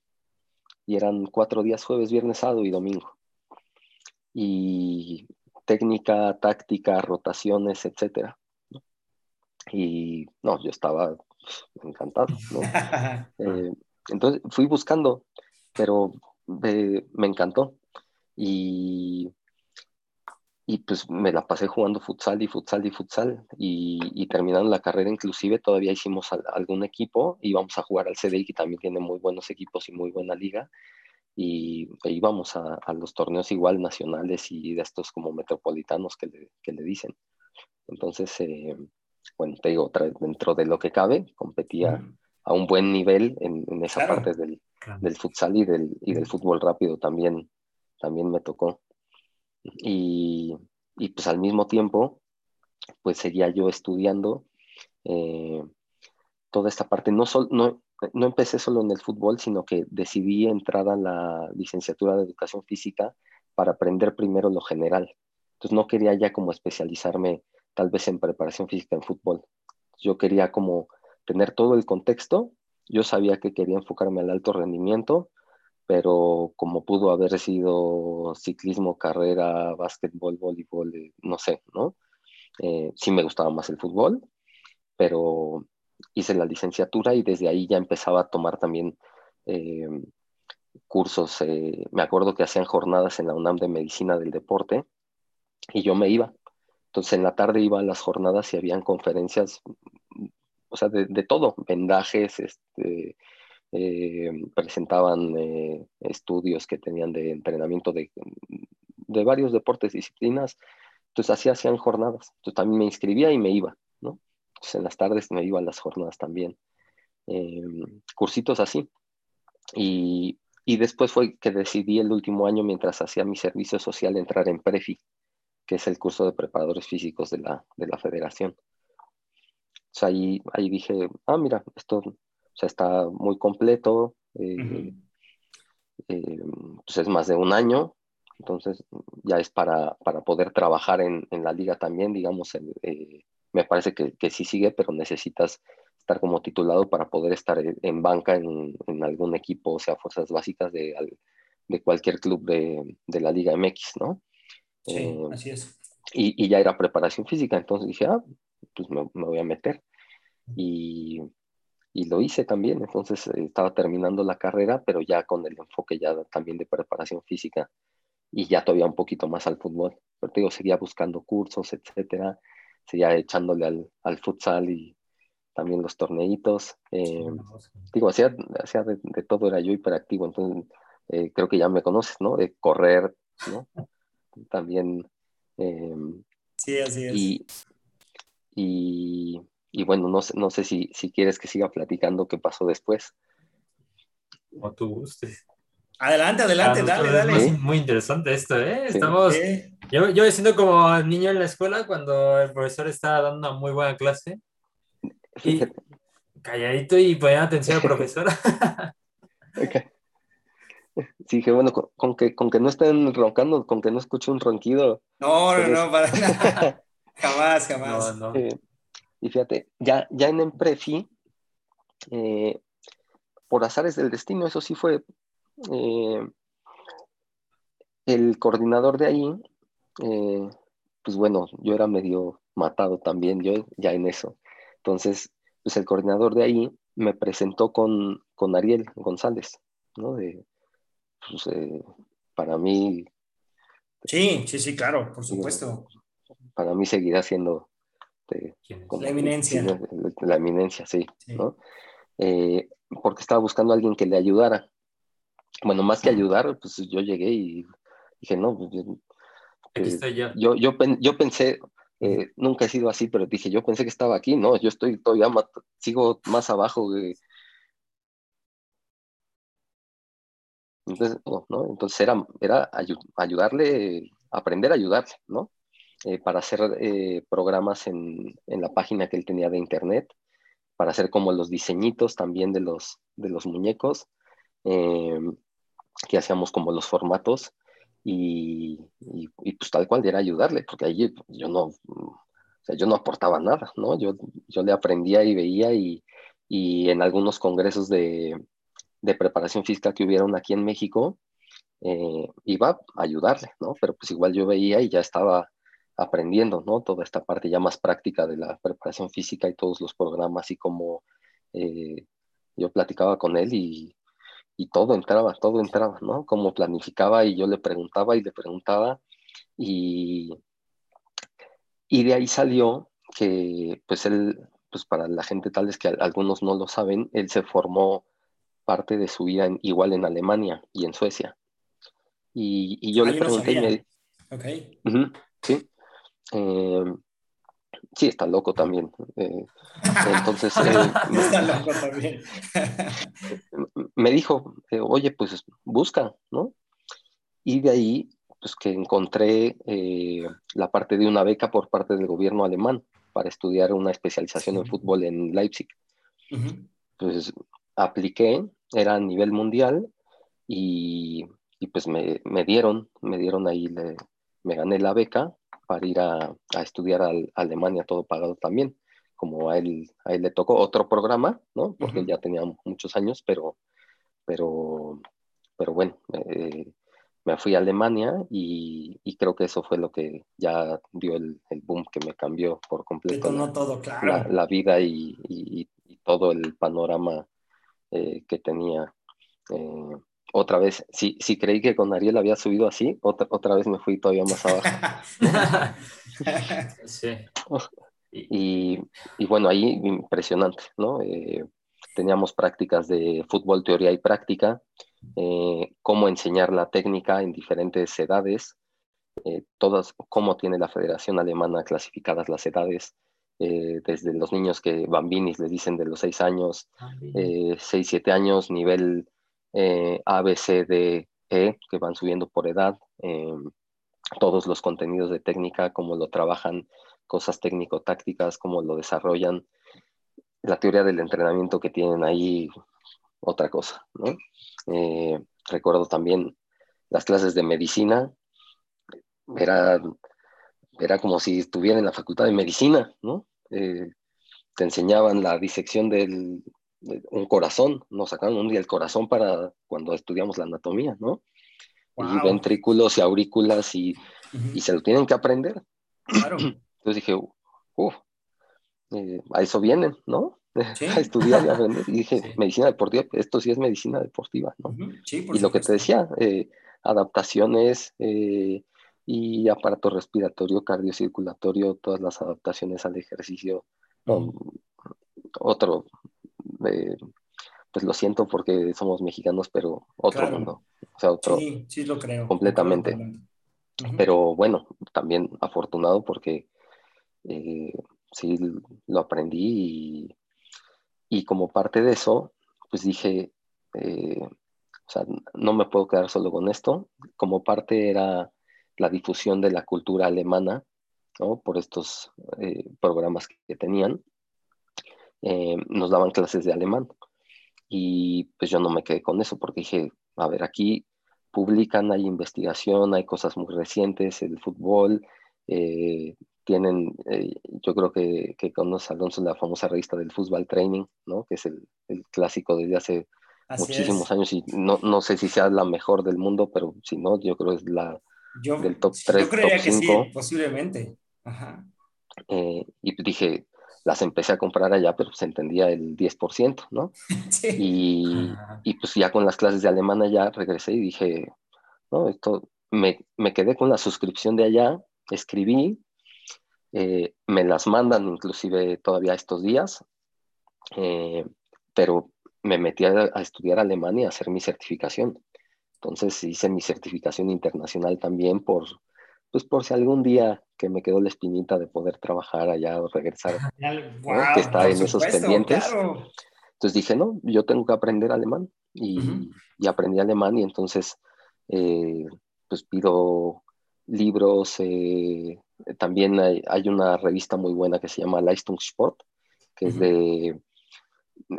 y eran cuatro días, jueves, viernes, sábado y domingo. Y técnica, táctica, rotaciones, etcétera. Y no, yo estaba encantado. <laughs> Eh, entonces fui buscando, pero me encantó. Y y pues me la pasé jugando futsal y futsal y futsal y, y terminando la carrera inclusive todavía hicimos algún equipo, íbamos a jugar al CDI que también tiene muy buenos equipos y muy buena liga y e íbamos a, a, los torneos igual nacionales y de estos como metropolitanos que le, que le dicen. Entonces, eh, bueno, te digo, dentro de lo que cabe, competía a un buen nivel en, en esa parte del, del, futsal y del, y del fútbol rápido también, también me tocó. Y, y pues al mismo tiempo, pues seguía yo estudiando eh, toda esta parte. No, no, no empecé solo en el fútbol, sino que decidí entrar a la licenciatura de educación física para aprender primero lo general. Entonces no quería ya como especializarme tal vez en preparación física en fútbol. Yo quería como tener todo el contexto. Yo sabía que quería enfocarme al alto rendimiento, pero como pudo haber sido ciclismo, carrera, básquetbol, voleibol, eh, no sé, ¿no? Eh, sí me gustaba más el fútbol, pero hice la licenciatura y desde ahí ya empezaba a tomar también eh, cursos, me acuerdo que hacían jornadas en la UNAM de Medicina del Deporte y yo me iba. Entonces en la tarde iba a las jornadas y habían conferencias, o sea, de, todo, vendajes, este, eh, presentaban eh, estudios que tenían de entrenamiento de, de, varios deportes, disciplinas. Entonces así hacían jornadas. Entonces también me inscribía y me iba, ¿no? Entonces en las tardes me iba a las jornadas también. cursitos así. Y, y después fue que decidí el último año, mientras hacía mi servicio social, entrar en PREFI, que es el curso de preparadores físicos de la, de la federación. O ahí, ahí dije, ah, mira, esto está muy completo, eh, eh, pues es más de un año, entonces ya es para, para poder trabajar en, en, la liga también, digamos, eh, me parece que, que, sí sigue, pero necesitas estar como titulado para poder estar en banca en, en algún equipo, o sea, fuerzas básicas de, de cualquier club de, de, la Liga MX, ¿no? Sí, eh, así es. Y, y, ya era preparación física, entonces dije, ah, pues me, me voy a meter. Y, y, lo hice también, entonces eh, estaba terminando la carrera, pero ya con el enfoque ya también de preparación física y ya todavía un poquito más al fútbol. Pero te digo, seguía buscando cursos, etcétera, seguía echándole al, al futsal y, también los torneitos. Eh, digo, hacía, hacía de, todo, era yo hiperactivo, entonces eh, creo que ya me conoces, ¿no? De correr, ¿no? También. Eh, sí, así es. Y, y, y, bueno, no sé, no sé si, si quieres que siga platicando qué pasó después. Como tú gustes. Adelante, adelante, ah, dale, dale. Muy interesante esto, ¿eh? Estamos. Yo, yo me siento como niño en la escuela cuando el profesor está dando una muy buena clase calladito y poniendo atención al profesor. <laughs> <laughs> Sí, dije, bueno, con, que, con que no estén roncando, con que no escuche un ronquido. No, no, no, para nada. <laughs> jamás, jamás. Eh, y fíjate, ya, ya en Emprefi, eh, por azares del destino, eso sí fue eh, el coordinador de ahí, pues bueno, yo era medio matado también, yo ya en eso. Entonces, pues el coordinador de ahí me presentó con, con Ariel González, ¿no? De, pues, eh, para mí... Sí, sí, sí, claro, por supuesto. Para mí seguirá siendo... la eminencia. La, eminencia, sí, ¿no? Eh, porque estaba buscando a alguien que le ayudara. Bueno, más que ayudar, pues yo llegué y dije, no, pues, Aquí estoy yo. Yo, yo, yo pensé, eh, nunca he sido así, pero dije, yo pensé que estaba aquí, no, yo estoy todavía, sigo más abajo. Entonces, no, Entonces era, era ayudarle, aprender a ayudarle, ¿no? Eh, para hacer eh, programas en, en, la página que él tenía de internet, para hacer como los diseñitos también de los, de los muñecos, que hacíamos como los formatos y, pues tal cual era ayudarle, porque ahí yo no, o sea, yo no aportaba nada, ¿no? Yo, yo le aprendía y veía y, y en algunos congresos de, de, preparación física que hubieron aquí en México, eh, iba a ayudarle, ¿no? Pero pues igual yo veía y ya estaba aprendiendo, ¿no? Toda esta parte ya más práctica de la preparación física y todos los programas y como eh, yo platicaba con él y y todo entraba, todo entraba, ¿no? Como planificaba y yo le preguntaba y le preguntaba y, y de ahí salió que pues él, pues para la gente tal vez que algunos no lo saben, él se formó parte de su vida en, igual en Alemania y en Suecia. Y, y yo le pregunté y me... Okay. sí. Eh, Sí, está loco también. Eh, entonces. <laughs> Eh, <laughs> está loco también. <laughs> me dijo, eh, oye, pues busca, ¿no? Y de ahí, pues que encontré la parte de una beca por parte del gobierno alemán para estudiar una especialización en fútbol en Leipzig. Pues apliqué, era a nivel mundial y, y pues me, me, dieron, me dieron ahí, le, me gané la beca para ir a, estudiar a, Alemania, todo pagado también. Como a él, a él le tocó otro programa, ¿no? Porque ya tenía muchos años, pero, pero, pero bueno, eh, me fui a Alemania y, creo que eso fue lo que ya dio el, boom que me cambió por completo. La, todo, claro. la, vida y, todo el panorama eh, que tenía. Eh, otra vez, si, si creí que con Ariel había subido así, otra, otra vez me fui todavía más abajo. <laughs> sí. Y, y, bueno, ahí impresionante, ¿no? Eh, teníamos prácticas de fútbol, teoría y práctica, eh, cómo enseñar la técnica en diferentes edades, eh, todas, cómo tiene la Federación Alemana clasificadas las edades, desde los niños que bambinis les dicen de los 6 años, 6, 7 años, nivel eh, A, B, C, D, E, que van subiendo por edad, eh, todos los contenidos de técnica, cómo lo trabajan, cosas técnico-tácticas, cómo lo desarrollan, la teoría del entrenamiento que tienen ahí, otra cosa, ¿no? Eh, recuerdo también las clases de medicina, era, era como si estuviera en la facultad de medicina, ¿no? te enseñaban la disección del, un corazón, nos sacaron un día el corazón para cuando estudiamos la anatomía, ¿no? Y ventrículos y aurículas y, y, se lo tienen que aprender. Claro. <clears throat> Entonces dije, uff, eh, a eso vienen, ¿no? <laughs> a estudiar y aprender. Y dije, medicina deportiva, esto sí es medicina deportiva, ¿no? Sí, y lo que te decía, eh, adaptaciones eh, y aparato respiratorio, cardiocirculatorio, todas las adaptaciones al ejercicio. otro, pues lo siento porque somos mexicanos, pero otro mundo. O sea, otro. Sí, sí lo creo. Completamente. Pero bueno, también afortunado porque eh, sí lo aprendí y, como parte de eso, pues dije, eh, o sea, no me puedo quedar solo con esto. Como parte era la difusión de la cultura alemana, ¿no? Por estos eh, programas que tenían. Eh, nos daban clases de alemán. Y pues yo no me quedé con eso porque dije, a ver, aquí publican, hay investigación, hay cosas muy recientes, el fútbol, eh, tienen, eh, yo creo que, que conoce Alonso la famosa revista del Fútbol Training, ¿no? Que es el, el clásico desde hace muchísimos años y no, no, sé si sea la mejor del mundo, pero si no, yo creo que es la del top 3, yo creía que Sí, posiblemente. Ajá. y dije, las empecé a comprar allá, pero se entendía el 10%, ¿no? <laughs> Sí. Y, y, pues ya con las clases de alemán allá regresé y dije, no, esto, me, me quedé con la suscripción de allá, escribí, eh, me las mandan inclusive todavía estos días, eh, pero me metí a, a, estudiar alemán y a hacer mi certificación. Entonces hice mi certificación internacional también por, pues por si algún día que me quedó la espinita de poder trabajar allá o regresar, que está en esos pendientes. Entonces dije, no, yo tengo que aprender alemán y, y aprendí alemán y entonces eh, pues pido libros, eh, también hay, hay, una revista muy buena que se llama Leistungssport, que es de,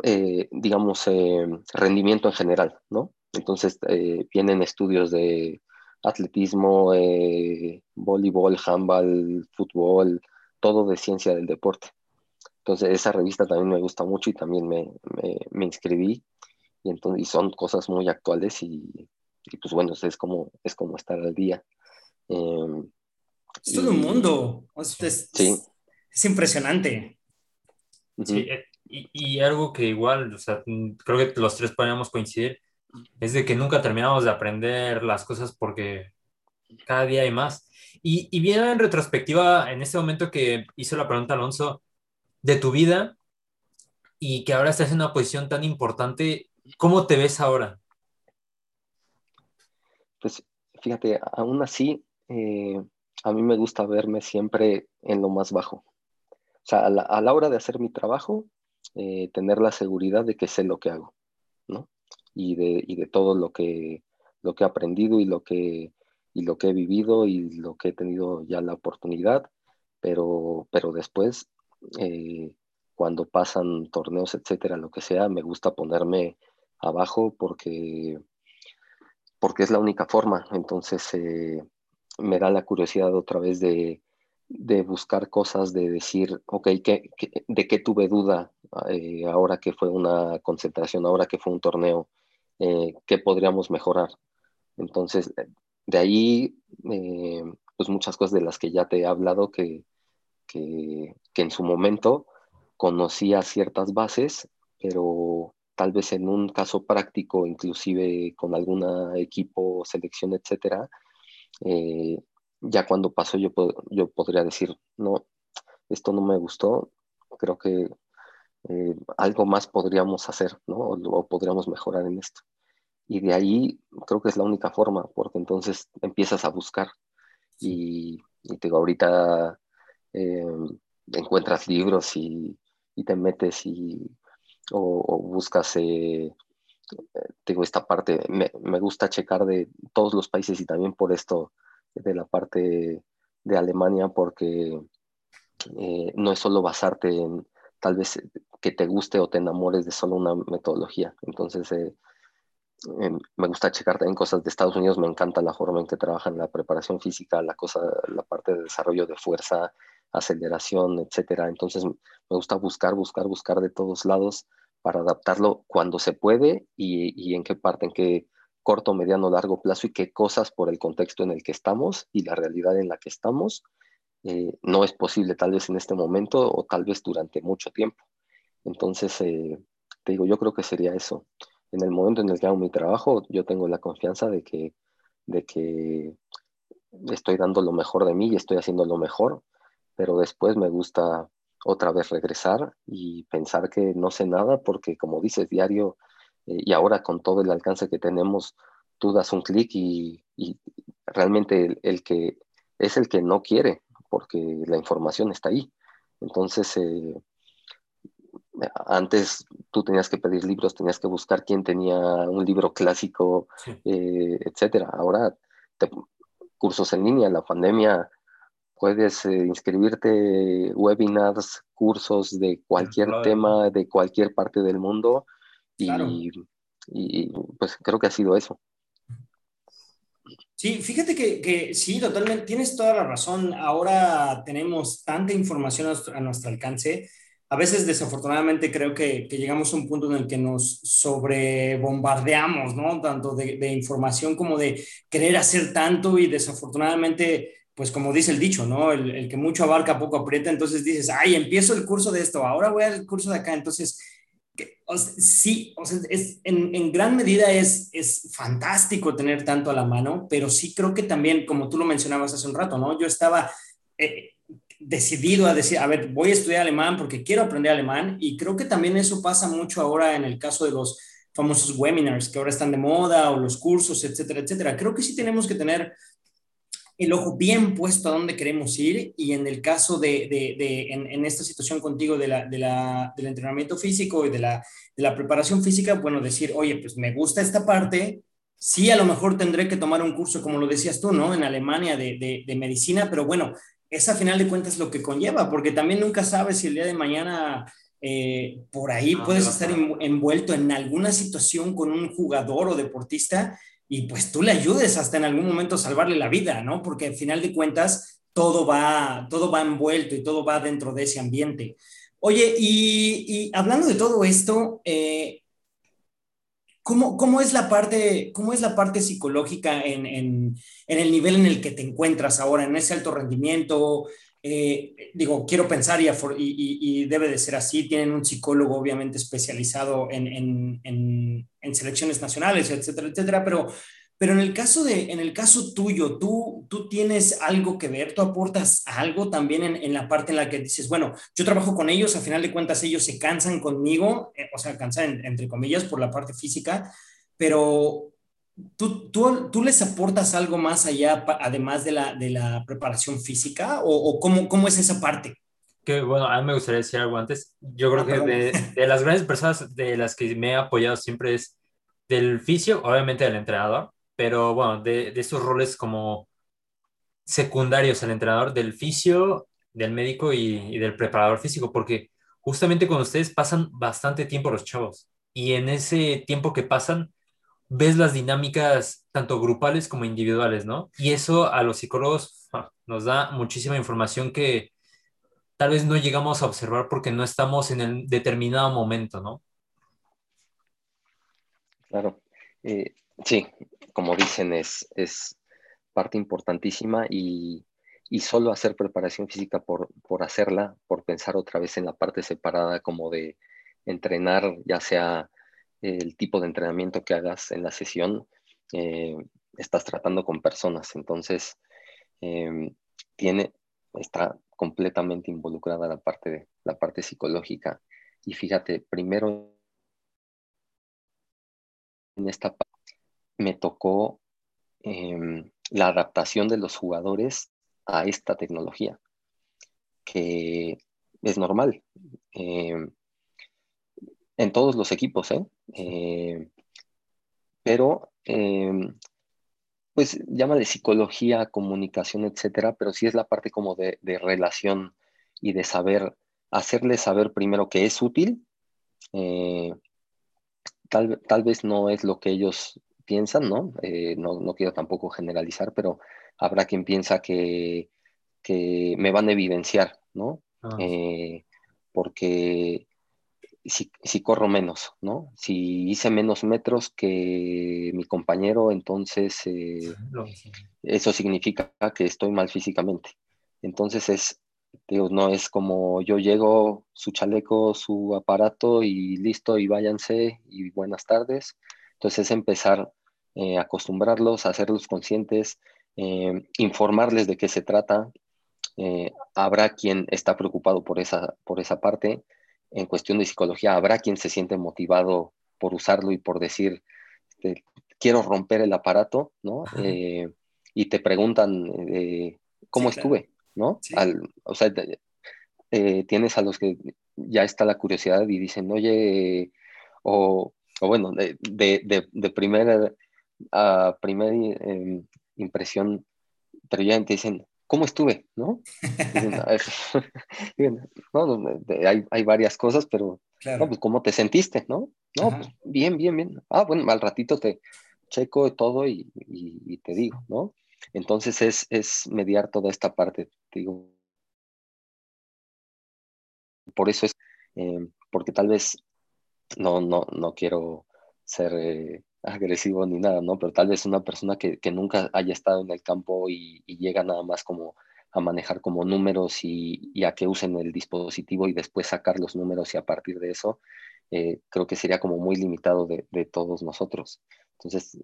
eh, digamos, rendimiento en general, ¿no? Entonces vienen estudios de atletismo, eh, voleibol, handball, fútbol, todo de ciencia del deporte. Entonces esa revista también me gusta mucho y también me, me, inscribí y, entonces, y son cosas muy actuales y, pues bueno, es como, es como estar al día. Em, es todo un mundo, es, sí. es, impresionante. Sí, eh, y, y, algo que igual, o sea, creo que los tres podríamos coincidir, es de que nunca terminamos de aprender las cosas porque cada día hay más. Y, y bien en retrospectiva, en este momento que hizo la pregunta Alonso, de tu vida y que ahora estás en una posición tan importante, ¿cómo te ves ahora? Pues fíjate, aún así, eh, a mí me gusta verme siempre en lo más bajo. O sea, a la, hora de hacer mi trabajo, eh, tener la seguridad de que sé lo que hago, ¿no? Y de, y de todo lo que, lo que he aprendido y lo que, y lo que he vivido y lo que he tenido ya la oportunidad, pero, pero después, eh, cuando pasan torneos, etcétera, lo que sea, me gusta ponerme abajo porque, porque es la única forma. Entonces, eh, me da la curiosidad otra vez de, de buscar cosas, de decir, ok, ¿qué, de qué tuve duda eh, ahora que fue una concentración, ahora que fue un torneo? Eh, qué podríamos mejorar. Entonces, de ahí, eh, pues muchas cosas de las que ya te he hablado que, que, en su momento conocía ciertas bases, pero tal vez en un caso práctico, inclusive con algún equipo, selección, etcétera, eh, ya cuando pasó yo, yo podría decir, no, esto no me gustó, creo que eh, algo más podríamos hacer, ¿no? O, podríamos mejorar en esto. Y de ahí creo que es la única forma, porque entonces empiezas a buscar. Y, te digo, ahorita eh, encuentras libros y, te metes y, o, buscas, eh, digo, esta parte, me, me, gusta checar de todos los países y también por esto de la parte de Alemania, porque no es solo basarte en tal vez que te guste o te enamores de solo una metodología. Entonces, eh, me gusta checar también cosas de Estados Unidos, me encanta la forma en que trabajan la preparación física, la cosa, la parte de desarrollo de fuerza, aceleración, etcétera. Entonces, me gusta buscar, buscar, buscar de todos lados para adaptarlo cuando se puede y, y en qué parte, en qué corto, mediano, largo plazo y qué cosas por el contexto en el que estamos y la realidad en la que estamos eh, no es posible tal vez en este momento o tal vez durante mucho tiempo. Entonces, eh, te digo, yo creo que sería eso. En el momento en el que hago mi trabajo, yo tengo la confianza de que, de que estoy dando lo mejor de mí y estoy haciendo lo mejor, pero después me gusta otra vez regresar y pensar que no sé nada porque como dices diario eh, y ahora con todo el alcance que tenemos, tú das un clic y, realmente el, que es el que no quiere porque la información está ahí. Entonces, eh, antes tú tenías que pedir libros, tenías que buscar quién tenía un libro clásico, eh, etcétera. Ahora, cursos en línea, la pandemia, puedes eh, inscribirte webinars, cursos de cualquier tema, de cualquier parte del mundo, y, y pues creo que ha sido eso. Sí, fíjate que, sí, totalmente, tienes toda la razón. Ahora tenemos tanta información a nuestro, alcance. A veces, desafortunadamente, creo que, llegamos a un punto en el que nos sobrebombardeamos, ¿no? Tanto de, información como de querer hacer tanto y desafortunadamente, pues como dice el dicho, ¿no? El, el que mucho abarca, poco aprieta. Entonces dices, ay, empiezo el curso de esto, ahora voy al curso de acá. Entonces, sí, o sea, es, en, gran medida es, es fantástico tener tanto a la mano, pero sí creo que también, como tú lo mencionabas hace un rato, ¿no? Yo estaba eh, decidido a decir, a ver, voy a estudiar alemán porque quiero aprender alemán y creo que también eso pasa mucho ahora en el caso de los famosos webinars que ahora están de moda o los cursos, etcétera, etcétera. Creo que sí tenemos que tener el ojo bien puesto a dónde queremos ir y en el caso de, de, en, esta situación contigo de la, la, del entrenamiento físico y de la, de la preparación física, bueno, decir, oye, pues me gusta esta parte, sí, a lo mejor tendré que tomar un curso, como lo decías tú, ¿no? En Alemania de, de medicina, pero bueno, esa final de cuentas lo que conlleva, porque también nunca sabes si el día de mañana... Eh, por ahí ah, puedes estar envuelto en alguna situación con un jugador o deportista y pues tú le ayudes hasta en algún momento a salvarle la vida, ¿no? Porque al final de cuentas todo va, todo va envuelto y todo va dentro de ese ambiente. Oye, y, hablando de todo esto, eh, ¿cómo, ¿cómo, es la parte, ¿cómo es la parte psicológica en, en, el nivel en el que te encuentras ahora, en ese alto rendimiento? Eh, digo, quiero pensar y, y, debe de ser así, tienen un psicólogo obviamente especializado en, en, selecciones nacionales, etcétera, etcétera, pero, pero en, el caso de, en el caso tuyo, ¿tú, tú tienes algo que ver, tú aportas algo también en, la parte en la que dices, bueno, yo trabajo con ellos, a final de cuentas ellos se cansan conmigo, eh, o sea, cansan entre comillas por la parte física, pero ¿Tú, tú, les aportas algo más allá, además de la, de la preparación física? ¿O, o cómo, cómo, es esa parte? Que bueno, a mí me gustaría decir algo antes. Yo creo ah, que de, de, las grandes personas de las que me he apoyado siempre es del fisio, obviamente del entrenador, pero bueno, de, de estos roles como secundarios al entrenador, del fisio, del médico y, y del preparador físico, porque justamente con ustedes pasan bastante tiempo los chavos y en ese tiempo que pasan ves las dinámicas tanto grupales como individuales, ¿no? Y eso a los psicólogos ah, nos da muchísima información que tal vez no llegamos a observar porque no estamos en el determinado momento, ¿no? Claro. Eh, sí, como dicen, es, es parte importantísima y, y, solo hacer preparación física por, por hacerla, por pensar otra vez en la parte separada como de entrenar, ya sea el tipo de entrenamiento que hagas en la sesión, eh, estás tratando con personas. Entonces, em, tiene, está completamente involucrada la parte, la parte psicológica. Y fíjate, primero en esta parte me tocó em, la adaptación de los jugadores a esta tecnología, que es normal. Em, en todos los equipos, ¿eh? eh pero, em, pues llámale psicología, comunicación, etcétera, pero sí es la parte como de, relación y de saber, hacerles saber primero que es útil. Eh, tal, tal, vez no es lo que ellos piensan, ¿no? Eh, no, no, quiero tampoco generalizar, pero habrá quien piensa que, que me van a evidenciar, ¿no? Ah. porque si, corro menos, ¿no? Si hice menos metros que mi compañero, entonces eh, eso significa que estoy mal físicamente. Entonces es, digo, no es como yo llego, su chaleco, su aparato y listo y váyanse y buenas tardes. Entonces es empezar eh, acostumbrarlos, hacerlos conscientes, eh, informarles de qué se trata. habrá quien está preocupado por esa, por esa parte en cuestión de psicología, habrá quien se siente motivado por usarlo y por decir, este, quiero romper el aparato, ¿no? Eh, y te preguntan, eh, ¿cómo estuve? ¿No? o sea, eh, tienes a los que ya está la curiosidad y dicen, oye, o, bueno, de, de, de, primera, a primera em, impresión, pero ya te dicen, ¿cómo estuve? ¿No? <laughs> hay, hay, varias cosas, pero pues, ¿cómo te sentiste? ¿No? No, pues, bien, bien, bien. Ah, bueno, al ratito te checo todo y, y, te digo, ¿no? Entonces es, es, mediar toda esta parte, digo. Por eso es, eh, porque tal vez no, no, no quiero ser eh, agresivo ni nada, ¿no? Pero tal vez una persona que, nunca haya estado en el campo y, llega nada más como a manejar como números y, a que usen el dispositivo y después sacar los números y a partir de eso, eh, creo que sería como muy limitado de, todos nosotros. Entonces,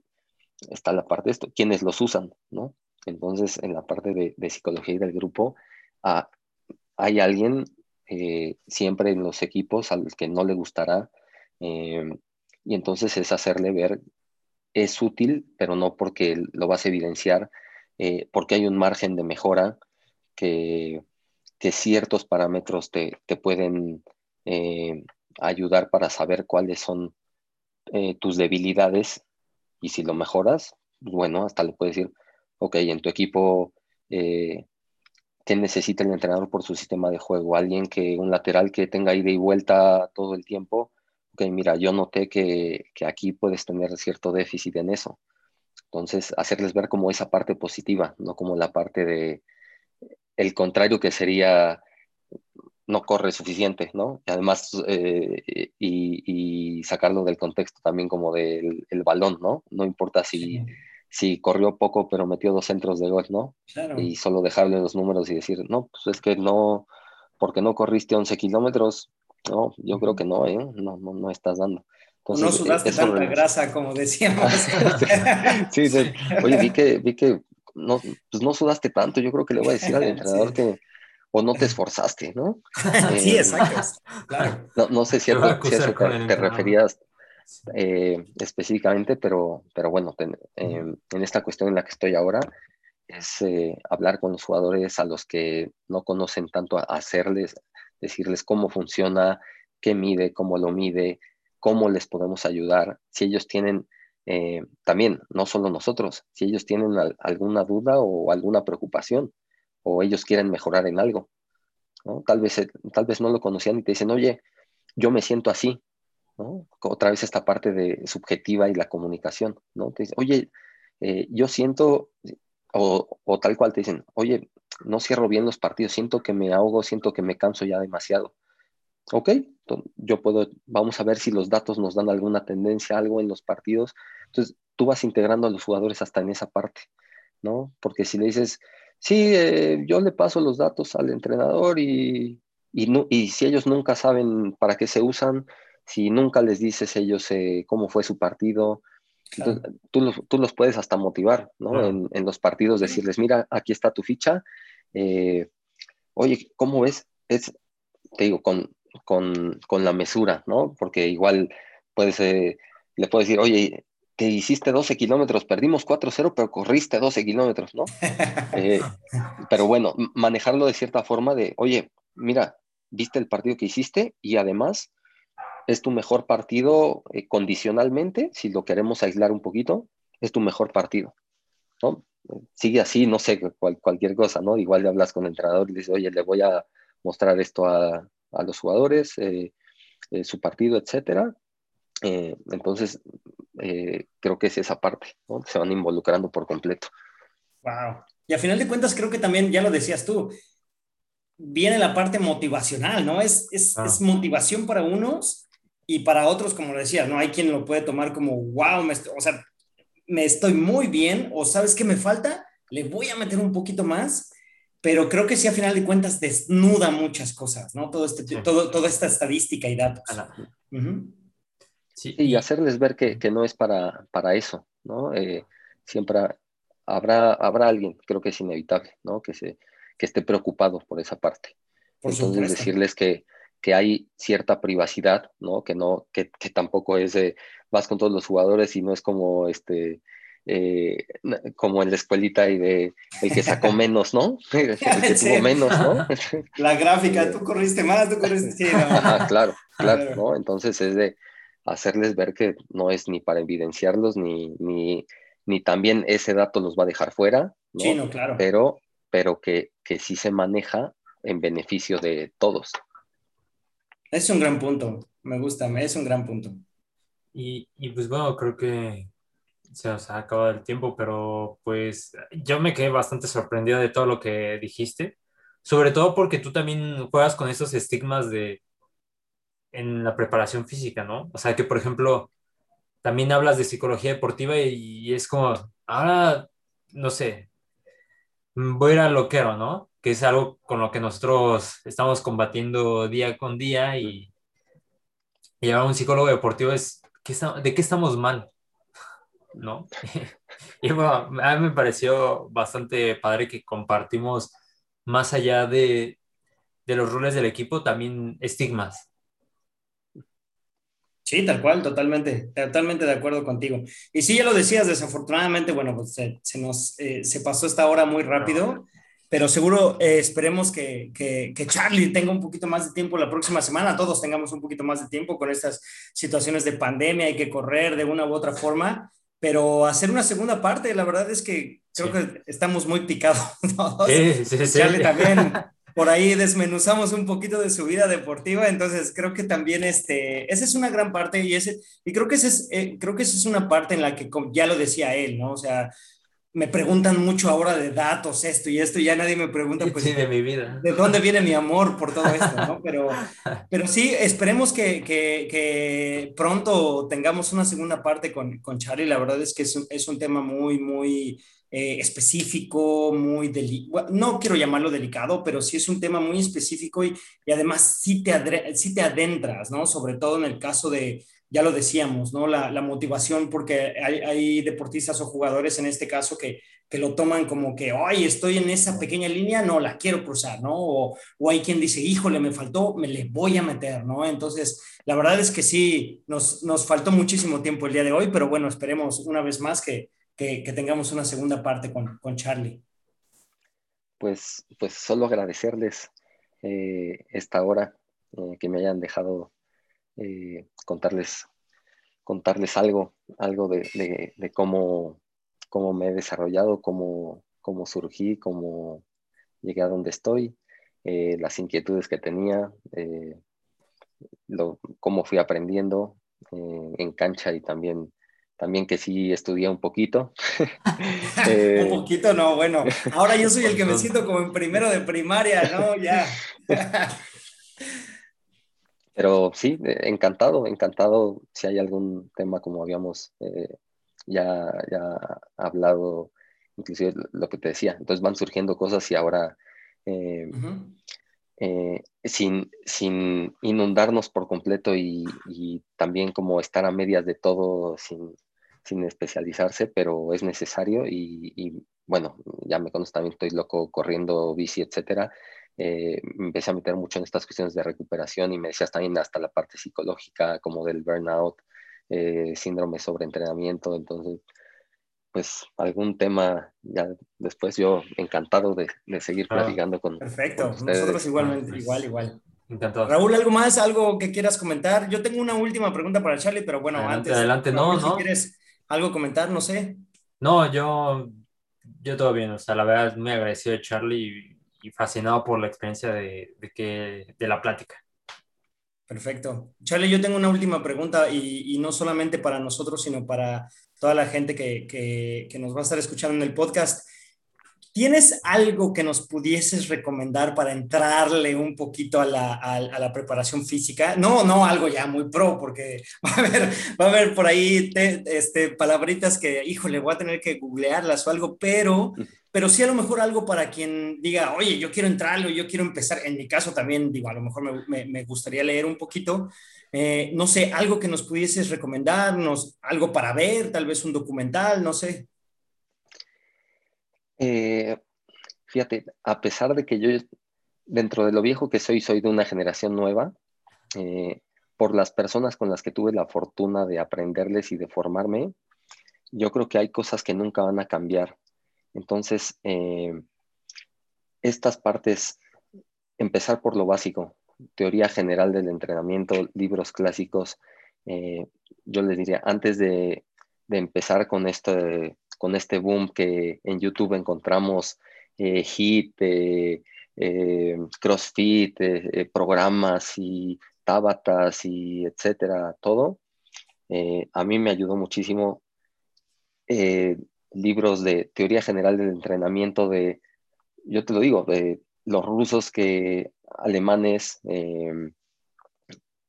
está la parte de esto, quienes los usan, ¿no? Entonces, en la parte de, psicología y del grupo, ah, hay alguien eh, siempre en los equipos al que no le gustará eh, y entonces es hacerle ver, es útil, pero no porque lo vas a evidenciar, eh, porque hay un margen de mejora que, ciertos parámetros te, pueden eh, ayudar para saber cuáles son eh, tus debilidades y si lo mejoras, bueno, hasta le puedes decir, ok, en tu equipo, ¿qué necesita el entrenador por su sistema de juego? Alguien que, un lateral que tenga ida y vuelta todo el tiempo, ok, mira, yo noté que, aquí puedes tener cierto déficit en eso. Entonces, hacerles ver como esa parte positiva, no como la parte de el contrario que sería no corre suficiente, ¿no? Y además, eh, y, sacarlo del contexto también como del el balón, ¿no? No importa si, si corrió poco pero metió dos centros de gol, ¿no? Y solo dejarle los números y decir, no, pues es que no, porque no corriste 11 kilómetros, no, yo creo que no, ¿eh? No, no, no estás dando. no sudaste tanta grasa como decíamos. <laughs> sí, sí, Oye, vi que, vi que no, pues no sudaste tanto. Yo creo que le voy a decir al <laughs> entrenador que o no te esforzaste, ¿no? <laughs> sí, eh, exacto. Claro. No, sé si, a, si eso te, referías eh, específicamente, pero, pero bueno, em, en esta cuestión en la que estoy ahora, es eh, hablar con los jugadores a los que no conocen tanto, a hacerles, decirles cómo funciona, qué mide, cómo lo mide, cómo les podemos ayudar. Si ellos tienen, eh, también, no solo nosotros, si ellos tienen alguna duda o alguna preocupación, o ellos quieren mejorar en algo. Tal, vez, tal vez no lo conocían y te dicen, oye, yo me siento así. Otra vez esta parte de subjetiva y la comunicación. ¿no? Te dicen, oye, eh, yo siento, o, tal cual te dicen, oye, no cierro bien los partidos, siento que me ahogo, siento que me canso ya demasiado. Ok, yo puedo, vamos a ver si los datos nos dan alguna tendencia, algo en los partidos. Entonces, tú vas integrando a los jugadores hasta en esa parte, ¿no? Porque si le dices, sí, eh, yo le paso los datos al entrenador y, y, y si ellos nunca saben para qué se usan, si nunca les dices ellos eh, cómo fue su partido, tú, los, tú, los, puedes hasta motivar, ¿no? En, en, los partidos decirles, mira, aquí está tu ficha, eh, oye, ¿cómo ves? Es, te digo, con, con, con, la mesura, ¿no? Porque igual puedes, eh, le puedes decir, oye, te hiciste 12 kilómetros, perdimos 4-0, pero corriste 12 kilómetros, ¿no? <laughs> Eh, pero bueno, manejarlo de cierta forma de, oye, mira, viste el partido que hiciste y además es tu mejor partido eh, condicionalmente, si lo queremos aislar un poquito, es tu mejor partido, ¿no? Sigue así, no sé, cualquier cosa, ¿no? Igual le hablas con el entrenador y le dices, oye, le voy a mostrar esto a, a los jugadores, eh, eh, su partido, etcétera. Entonces, creo que es esa parte, ¿no? Se van involucrando por completo. Wow. Y a final de cuentas, creo que también, ya lo decías tú, viene la parte motivacional, ¿no? Es, es, ah. es motivación para unos y para otros, como lo decía, ¿no? Hay quien lo puede tomar como, wow, me o sea, me estoy muy bien, o sabes qué me falta, le voy a meter un poquito más, pero creo que sí, a final de cuentas, desnuda muchas cosas, ¿no? Todo este, todo, toda esta estadística y datos. sí. Y hacerles ver que, que, no es para, para eso, ¿no? Eh, siempre habrá, habrá alguien, creo que es inevitable, ¿no? Que, se, que esté preocupado por esa parte. Por Entonces, decirles que, que hay cierta privacidad, ¿no? Que no, que, que tampoco es de, vas con todos los jugadores y no es como este, eh, como en la escuelita y de el que sacó <laughs> menos, ¿no? <laughs> El que tuvo menos, ¿no? <laughs> La gráfica, tú corriste más, tú corriste. Sí, claro, claro, ¿no? Entonces es de hacerles ver que no es ni para evidenciarlos, ni, ni, ni también ese dato los va a dejar fuera, ¿no? Sí, no, claro. Pero, pero que, que sí se maneja en beneficio de todos. Es un gran punto, me gusta, es un gran punto. Y, y pues bueno, creo que se nos ha acabado el tiempo, pero pues yo me quedé bastante sorprendido de todo lo que dijiste, sobre todo porque tú también juegas con esos estigmas de en la preparación física, ¿no? O sea, que por ejemplo, también hablas de psicología deportiva y, es como, ahora, no sé, voy a ir al loquero, ¿no? Que es algo con lo que nosotros estamos combatiendo día con día y, y ahora un psicólogo deportivo es, ¿de qué estamos mal? <laughs> ¿no? <laughs> y bueno, a mí me pareció bastante padre que compartimos más allá de, de los roles del equipo, también estigmas. Sí, tal cual, totalmente, totalmente de acuerdo contigo. Y sí, ya lo decías, desafortunadamente, bueno, pues se, nos eh, se pasó esta hora muy rápido, pero seguro eh, esperemos que, que, que, Charlie tenga un poquito más de tiempo la próxima semana, todos tengamos un poquito más de tiempo con estas situaciones de pandemia, hay que correr de una u otra forma, pero hacer una segunda parte, la verdad es que creo que estamos muy picados <laughs> todos. Sí, sí, <laughs> sí. también por ahí desmenuzamos un poquito de su vida deportiva, entonces creo que también este, esa es una gran parte y, ese, y creo, que ese es, eh, creo que esa es una parte en la que ya lo decía él, ¿no? O sea, me preguntan mucho ahora de datos, esto y esto, y ya nadie me pregunta, pues, sí, de mi vida. ¿De dónde viene mi amor por todo esto, no? Pero, <laughs> pero sí, esperemos que, que, que pronto tengamos una segunda parte con, con Charlie. La verdad es que es un, es un tema muy, muy eh, específico, muy delicado. No quiero llamarlo delicado, pero sí es un tema muy específico y, y además sí te, sí te adentras, ¿no? Sobre todo en el caso de ya lo decíamos, ¿no? La, la motivación, porque hay, hay, deportistas o jugadores en este caso que, que lo toman como que, ay, estoy en esa pequeña línea, no, la quiero cruzar, ¿no? O, o, hay quien dice, híjole, me faltó, me le voy a meter, ¿no? Entonces, la verdad es que sí, nos, nos faltó muchísimo tiempo el día de hoy, pero bueno, esperemos una vez más que, que, tengamos una segunda parte con, con Charlie. Pues, pues solo agradecerles eh, esta hora eh, que me hayan dejado eh, contarles, contarles algo, algo de, de, cómo, cómo, me he desarrollado, cómo, cómo surgí, cómo llegué a donde estoy, eh, las inquietudes que tenía, eh, lo, cómo fui aprendiendo en cancha y también también que sí estudié un poquito. <laughs> un poquito, no, bueno, ahora yo soy el que me siento como en primero de primaria, ¿no? Ya. <laughs> Pero sí, encantado, encantado si hay algún tema como habíamos eh, ya, ya hablado, inclusive lo que te decía. Entonces van surgiendo cosas y ahora eh, eh, sin, sin, inundarnos por completo y, también como estar a medias de todo sin, sin especializarse, pero es necesario y, bueno, ya me conozco también, estoy loco corriendo bici, etcétera. Eh, me empecé a meter mucho en estas cuestiones de recuperación y me decías también hasta la parte psicológica como del burnout, eh, síndrome sobre entrenamiento, entonces pues algún tema ya después yo encantado de, seguir platicando con Perfecto, nosotros igualmente, pues, igual, igual. Encantado. Raúl, ¿algo más? ¿Algo que quieras comentar? Yo tengo una última pregunta para Charlie, pero bueno, adelante, antes. Adelante, no, no. Si quieres algo comentar, no sé. No, yo, yo todo bien, o sea, la verdad, muy agradecido de Charlie y, fascinado por la experiencia de, de, que, de la plática. Perfecto. Charlie, yo tengo una última pregunta y, y no solamente para nosotros, sino para toda la gente que, que, nos va a estar escuchando en el podcast. ¿Tienes algo que nos pudieses recomendar para entrarle un poquito a la, a, la, preparación física? No, no algo ya muy pro, porque <laughs> va a haber, va a haber por ahí este, palabritas que, híjole, voy a tener que googlearlas o algo, pero, pero sí a lo mejor algo para quien diga, oye, yo quiero entrarlo, yo quiero empezar. En mi caso también, digo, a lo mejor me, me gustaría leer un poquito, eh, no sé, algo que nos pudieses recomendarnos, algo para ver, tal vez un documental, no sé. Eh, fíjate, a pesar de que yo, dentro de lo viejo que soy, soy de una generación nueva, eh, por las personas con las que tuve la fortuna de aprenderles y de formarme, yo creo que hay cosas que nunca van a cambiar. Entonces, estas partes, empezar por lo básico, teoría general del entrenamiento, libros clásicos, eh, yo les diría, antes de, empezar con este, con este boom que en YouTube encontramos eh, HIT, eh, CrossFit, programas y Tabatas y etcétera, todo, a mí me ayudó muchísimo libros de teoría general del entrenamiento de, yo te lo digo, de los rusos que alemanes, em,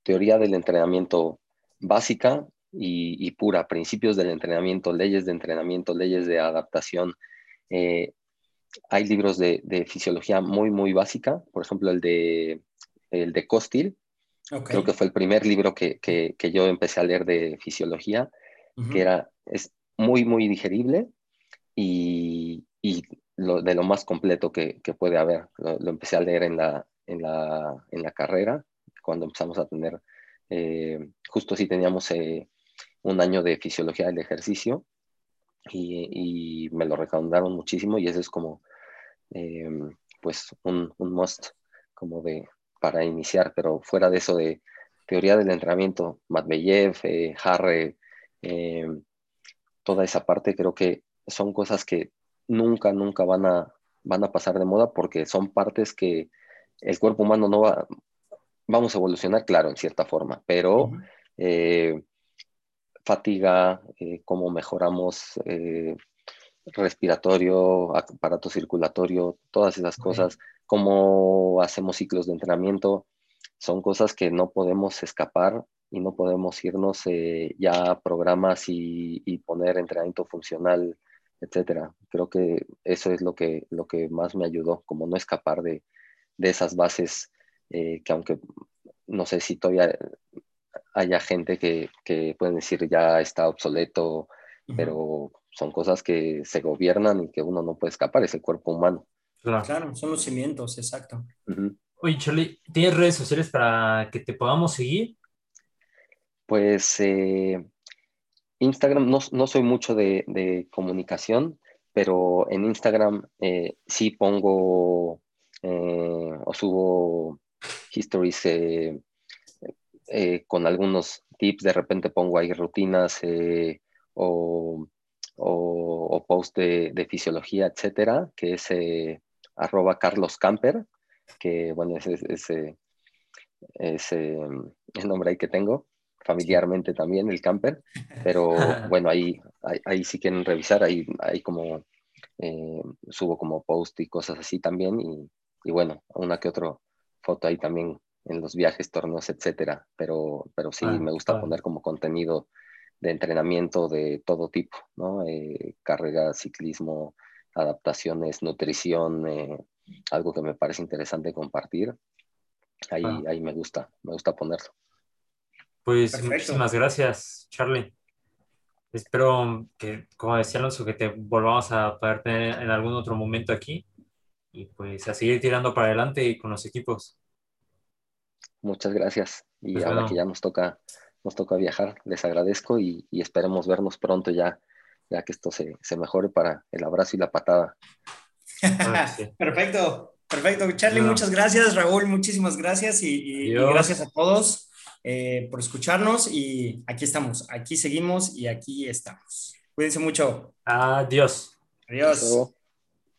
teoría del entrenamiento básica y, pura, principios del entrenamiento, leyes de entrenamiento, leyes de adaptación. Eh, hay libros de, fisiología muy, muy básica, por ejemplo, el de, el de Costil, creo que fue el primer libro que, yo empecé a leer de fisiología, que era, es muy, muy digerible y, de lo más completo que, puede haber. lo, empecé a leer en la, en la, en la carrera, cuando empezamos a tener, eh, justo si teníamos eh, un año de fisiología del ejercicio y, y, me lo recomendaron muchísimo y ese es como, eh, pues, un, un must como de, para iniciar, pero fuera de eso de teoría del entrenamiento, Matveyev, Harre, toda esa parte, creo que son cosas que nunca, nunca van a, van a pasar de moda porque son partes que el cuerpo humano no va, vamos a evolucionar, claro, en cierta forma, pero eh, fatiga, eh, cómo mejoramos eh, respiratorio, aparato circulatorio, todas esas cosas, cómo hacemos ciclos de entrenamiento, son cosas que no podemos escapar y no podemos irnos ya a programas y, y, poner entrenamiento funcional, etcétera. Creo que eso es lo que, lo que más me ayudó, como no escapar de, de esas bases eh, que aunque no sé si todavía haya gente que, que pueden decir ya está obsoleto, pero son cosas que se gobiernan y que uno no puede escapar, es el cuerpo humano. Claro, son los cimientos, exacto. Oye, Charlie, ¿tienes redes sociales para que te podamos seguir? Pues eh, Instagram, no, no, soy mucho de, de, comunicación, pero en Instagram eh, sí pongo eh, o subo histories eh, con algunos tips, de repente pongo ahí rutinas o, o, post de, fisiología, etcétera, que es arroba Carlos Camper, que bueno, ese es el nombre ahí que tengo, familiarmente también, el camper, pero <laughs> bueno, ahí, ahí, sí quieren revisar, ahí, ahí como subo como post y cosas así también, y, y bueno, una que otra foto ahí también en los viajes, torneos, etcétera, pero, pero sí ah, me gusta poner como contenido de entrenamiento de todo tipo, ¿no? Eh, carrera, ciclismo, adaptaciones, nutrición, eh, algo que me parece interesante compartir. ahí, ahí me gusta, me gusta ponerlo. Pues muchísimas gracias, Charlie. Espero que, como decía Alonso, que te volvamos a poder tener en algún otro momento aquí y pues a seguir tirando para adelante y con los equipos. Muchas gracias. Y pues ahora que ya nos toca, nos toca viajar, les agradezco y, esperemos vernos pronto ya, ya que esto se, mejore para el abrazo y la patada. <laughs> Perfecto, perfecto. Charlie, muchas gracias. Raúl, muchísimas gracias y, gracias a todos eh, por escucharnos y aquí estamos, aquí seguimos y aquí estamos. Cuídense mucho. Adiós. Adiós.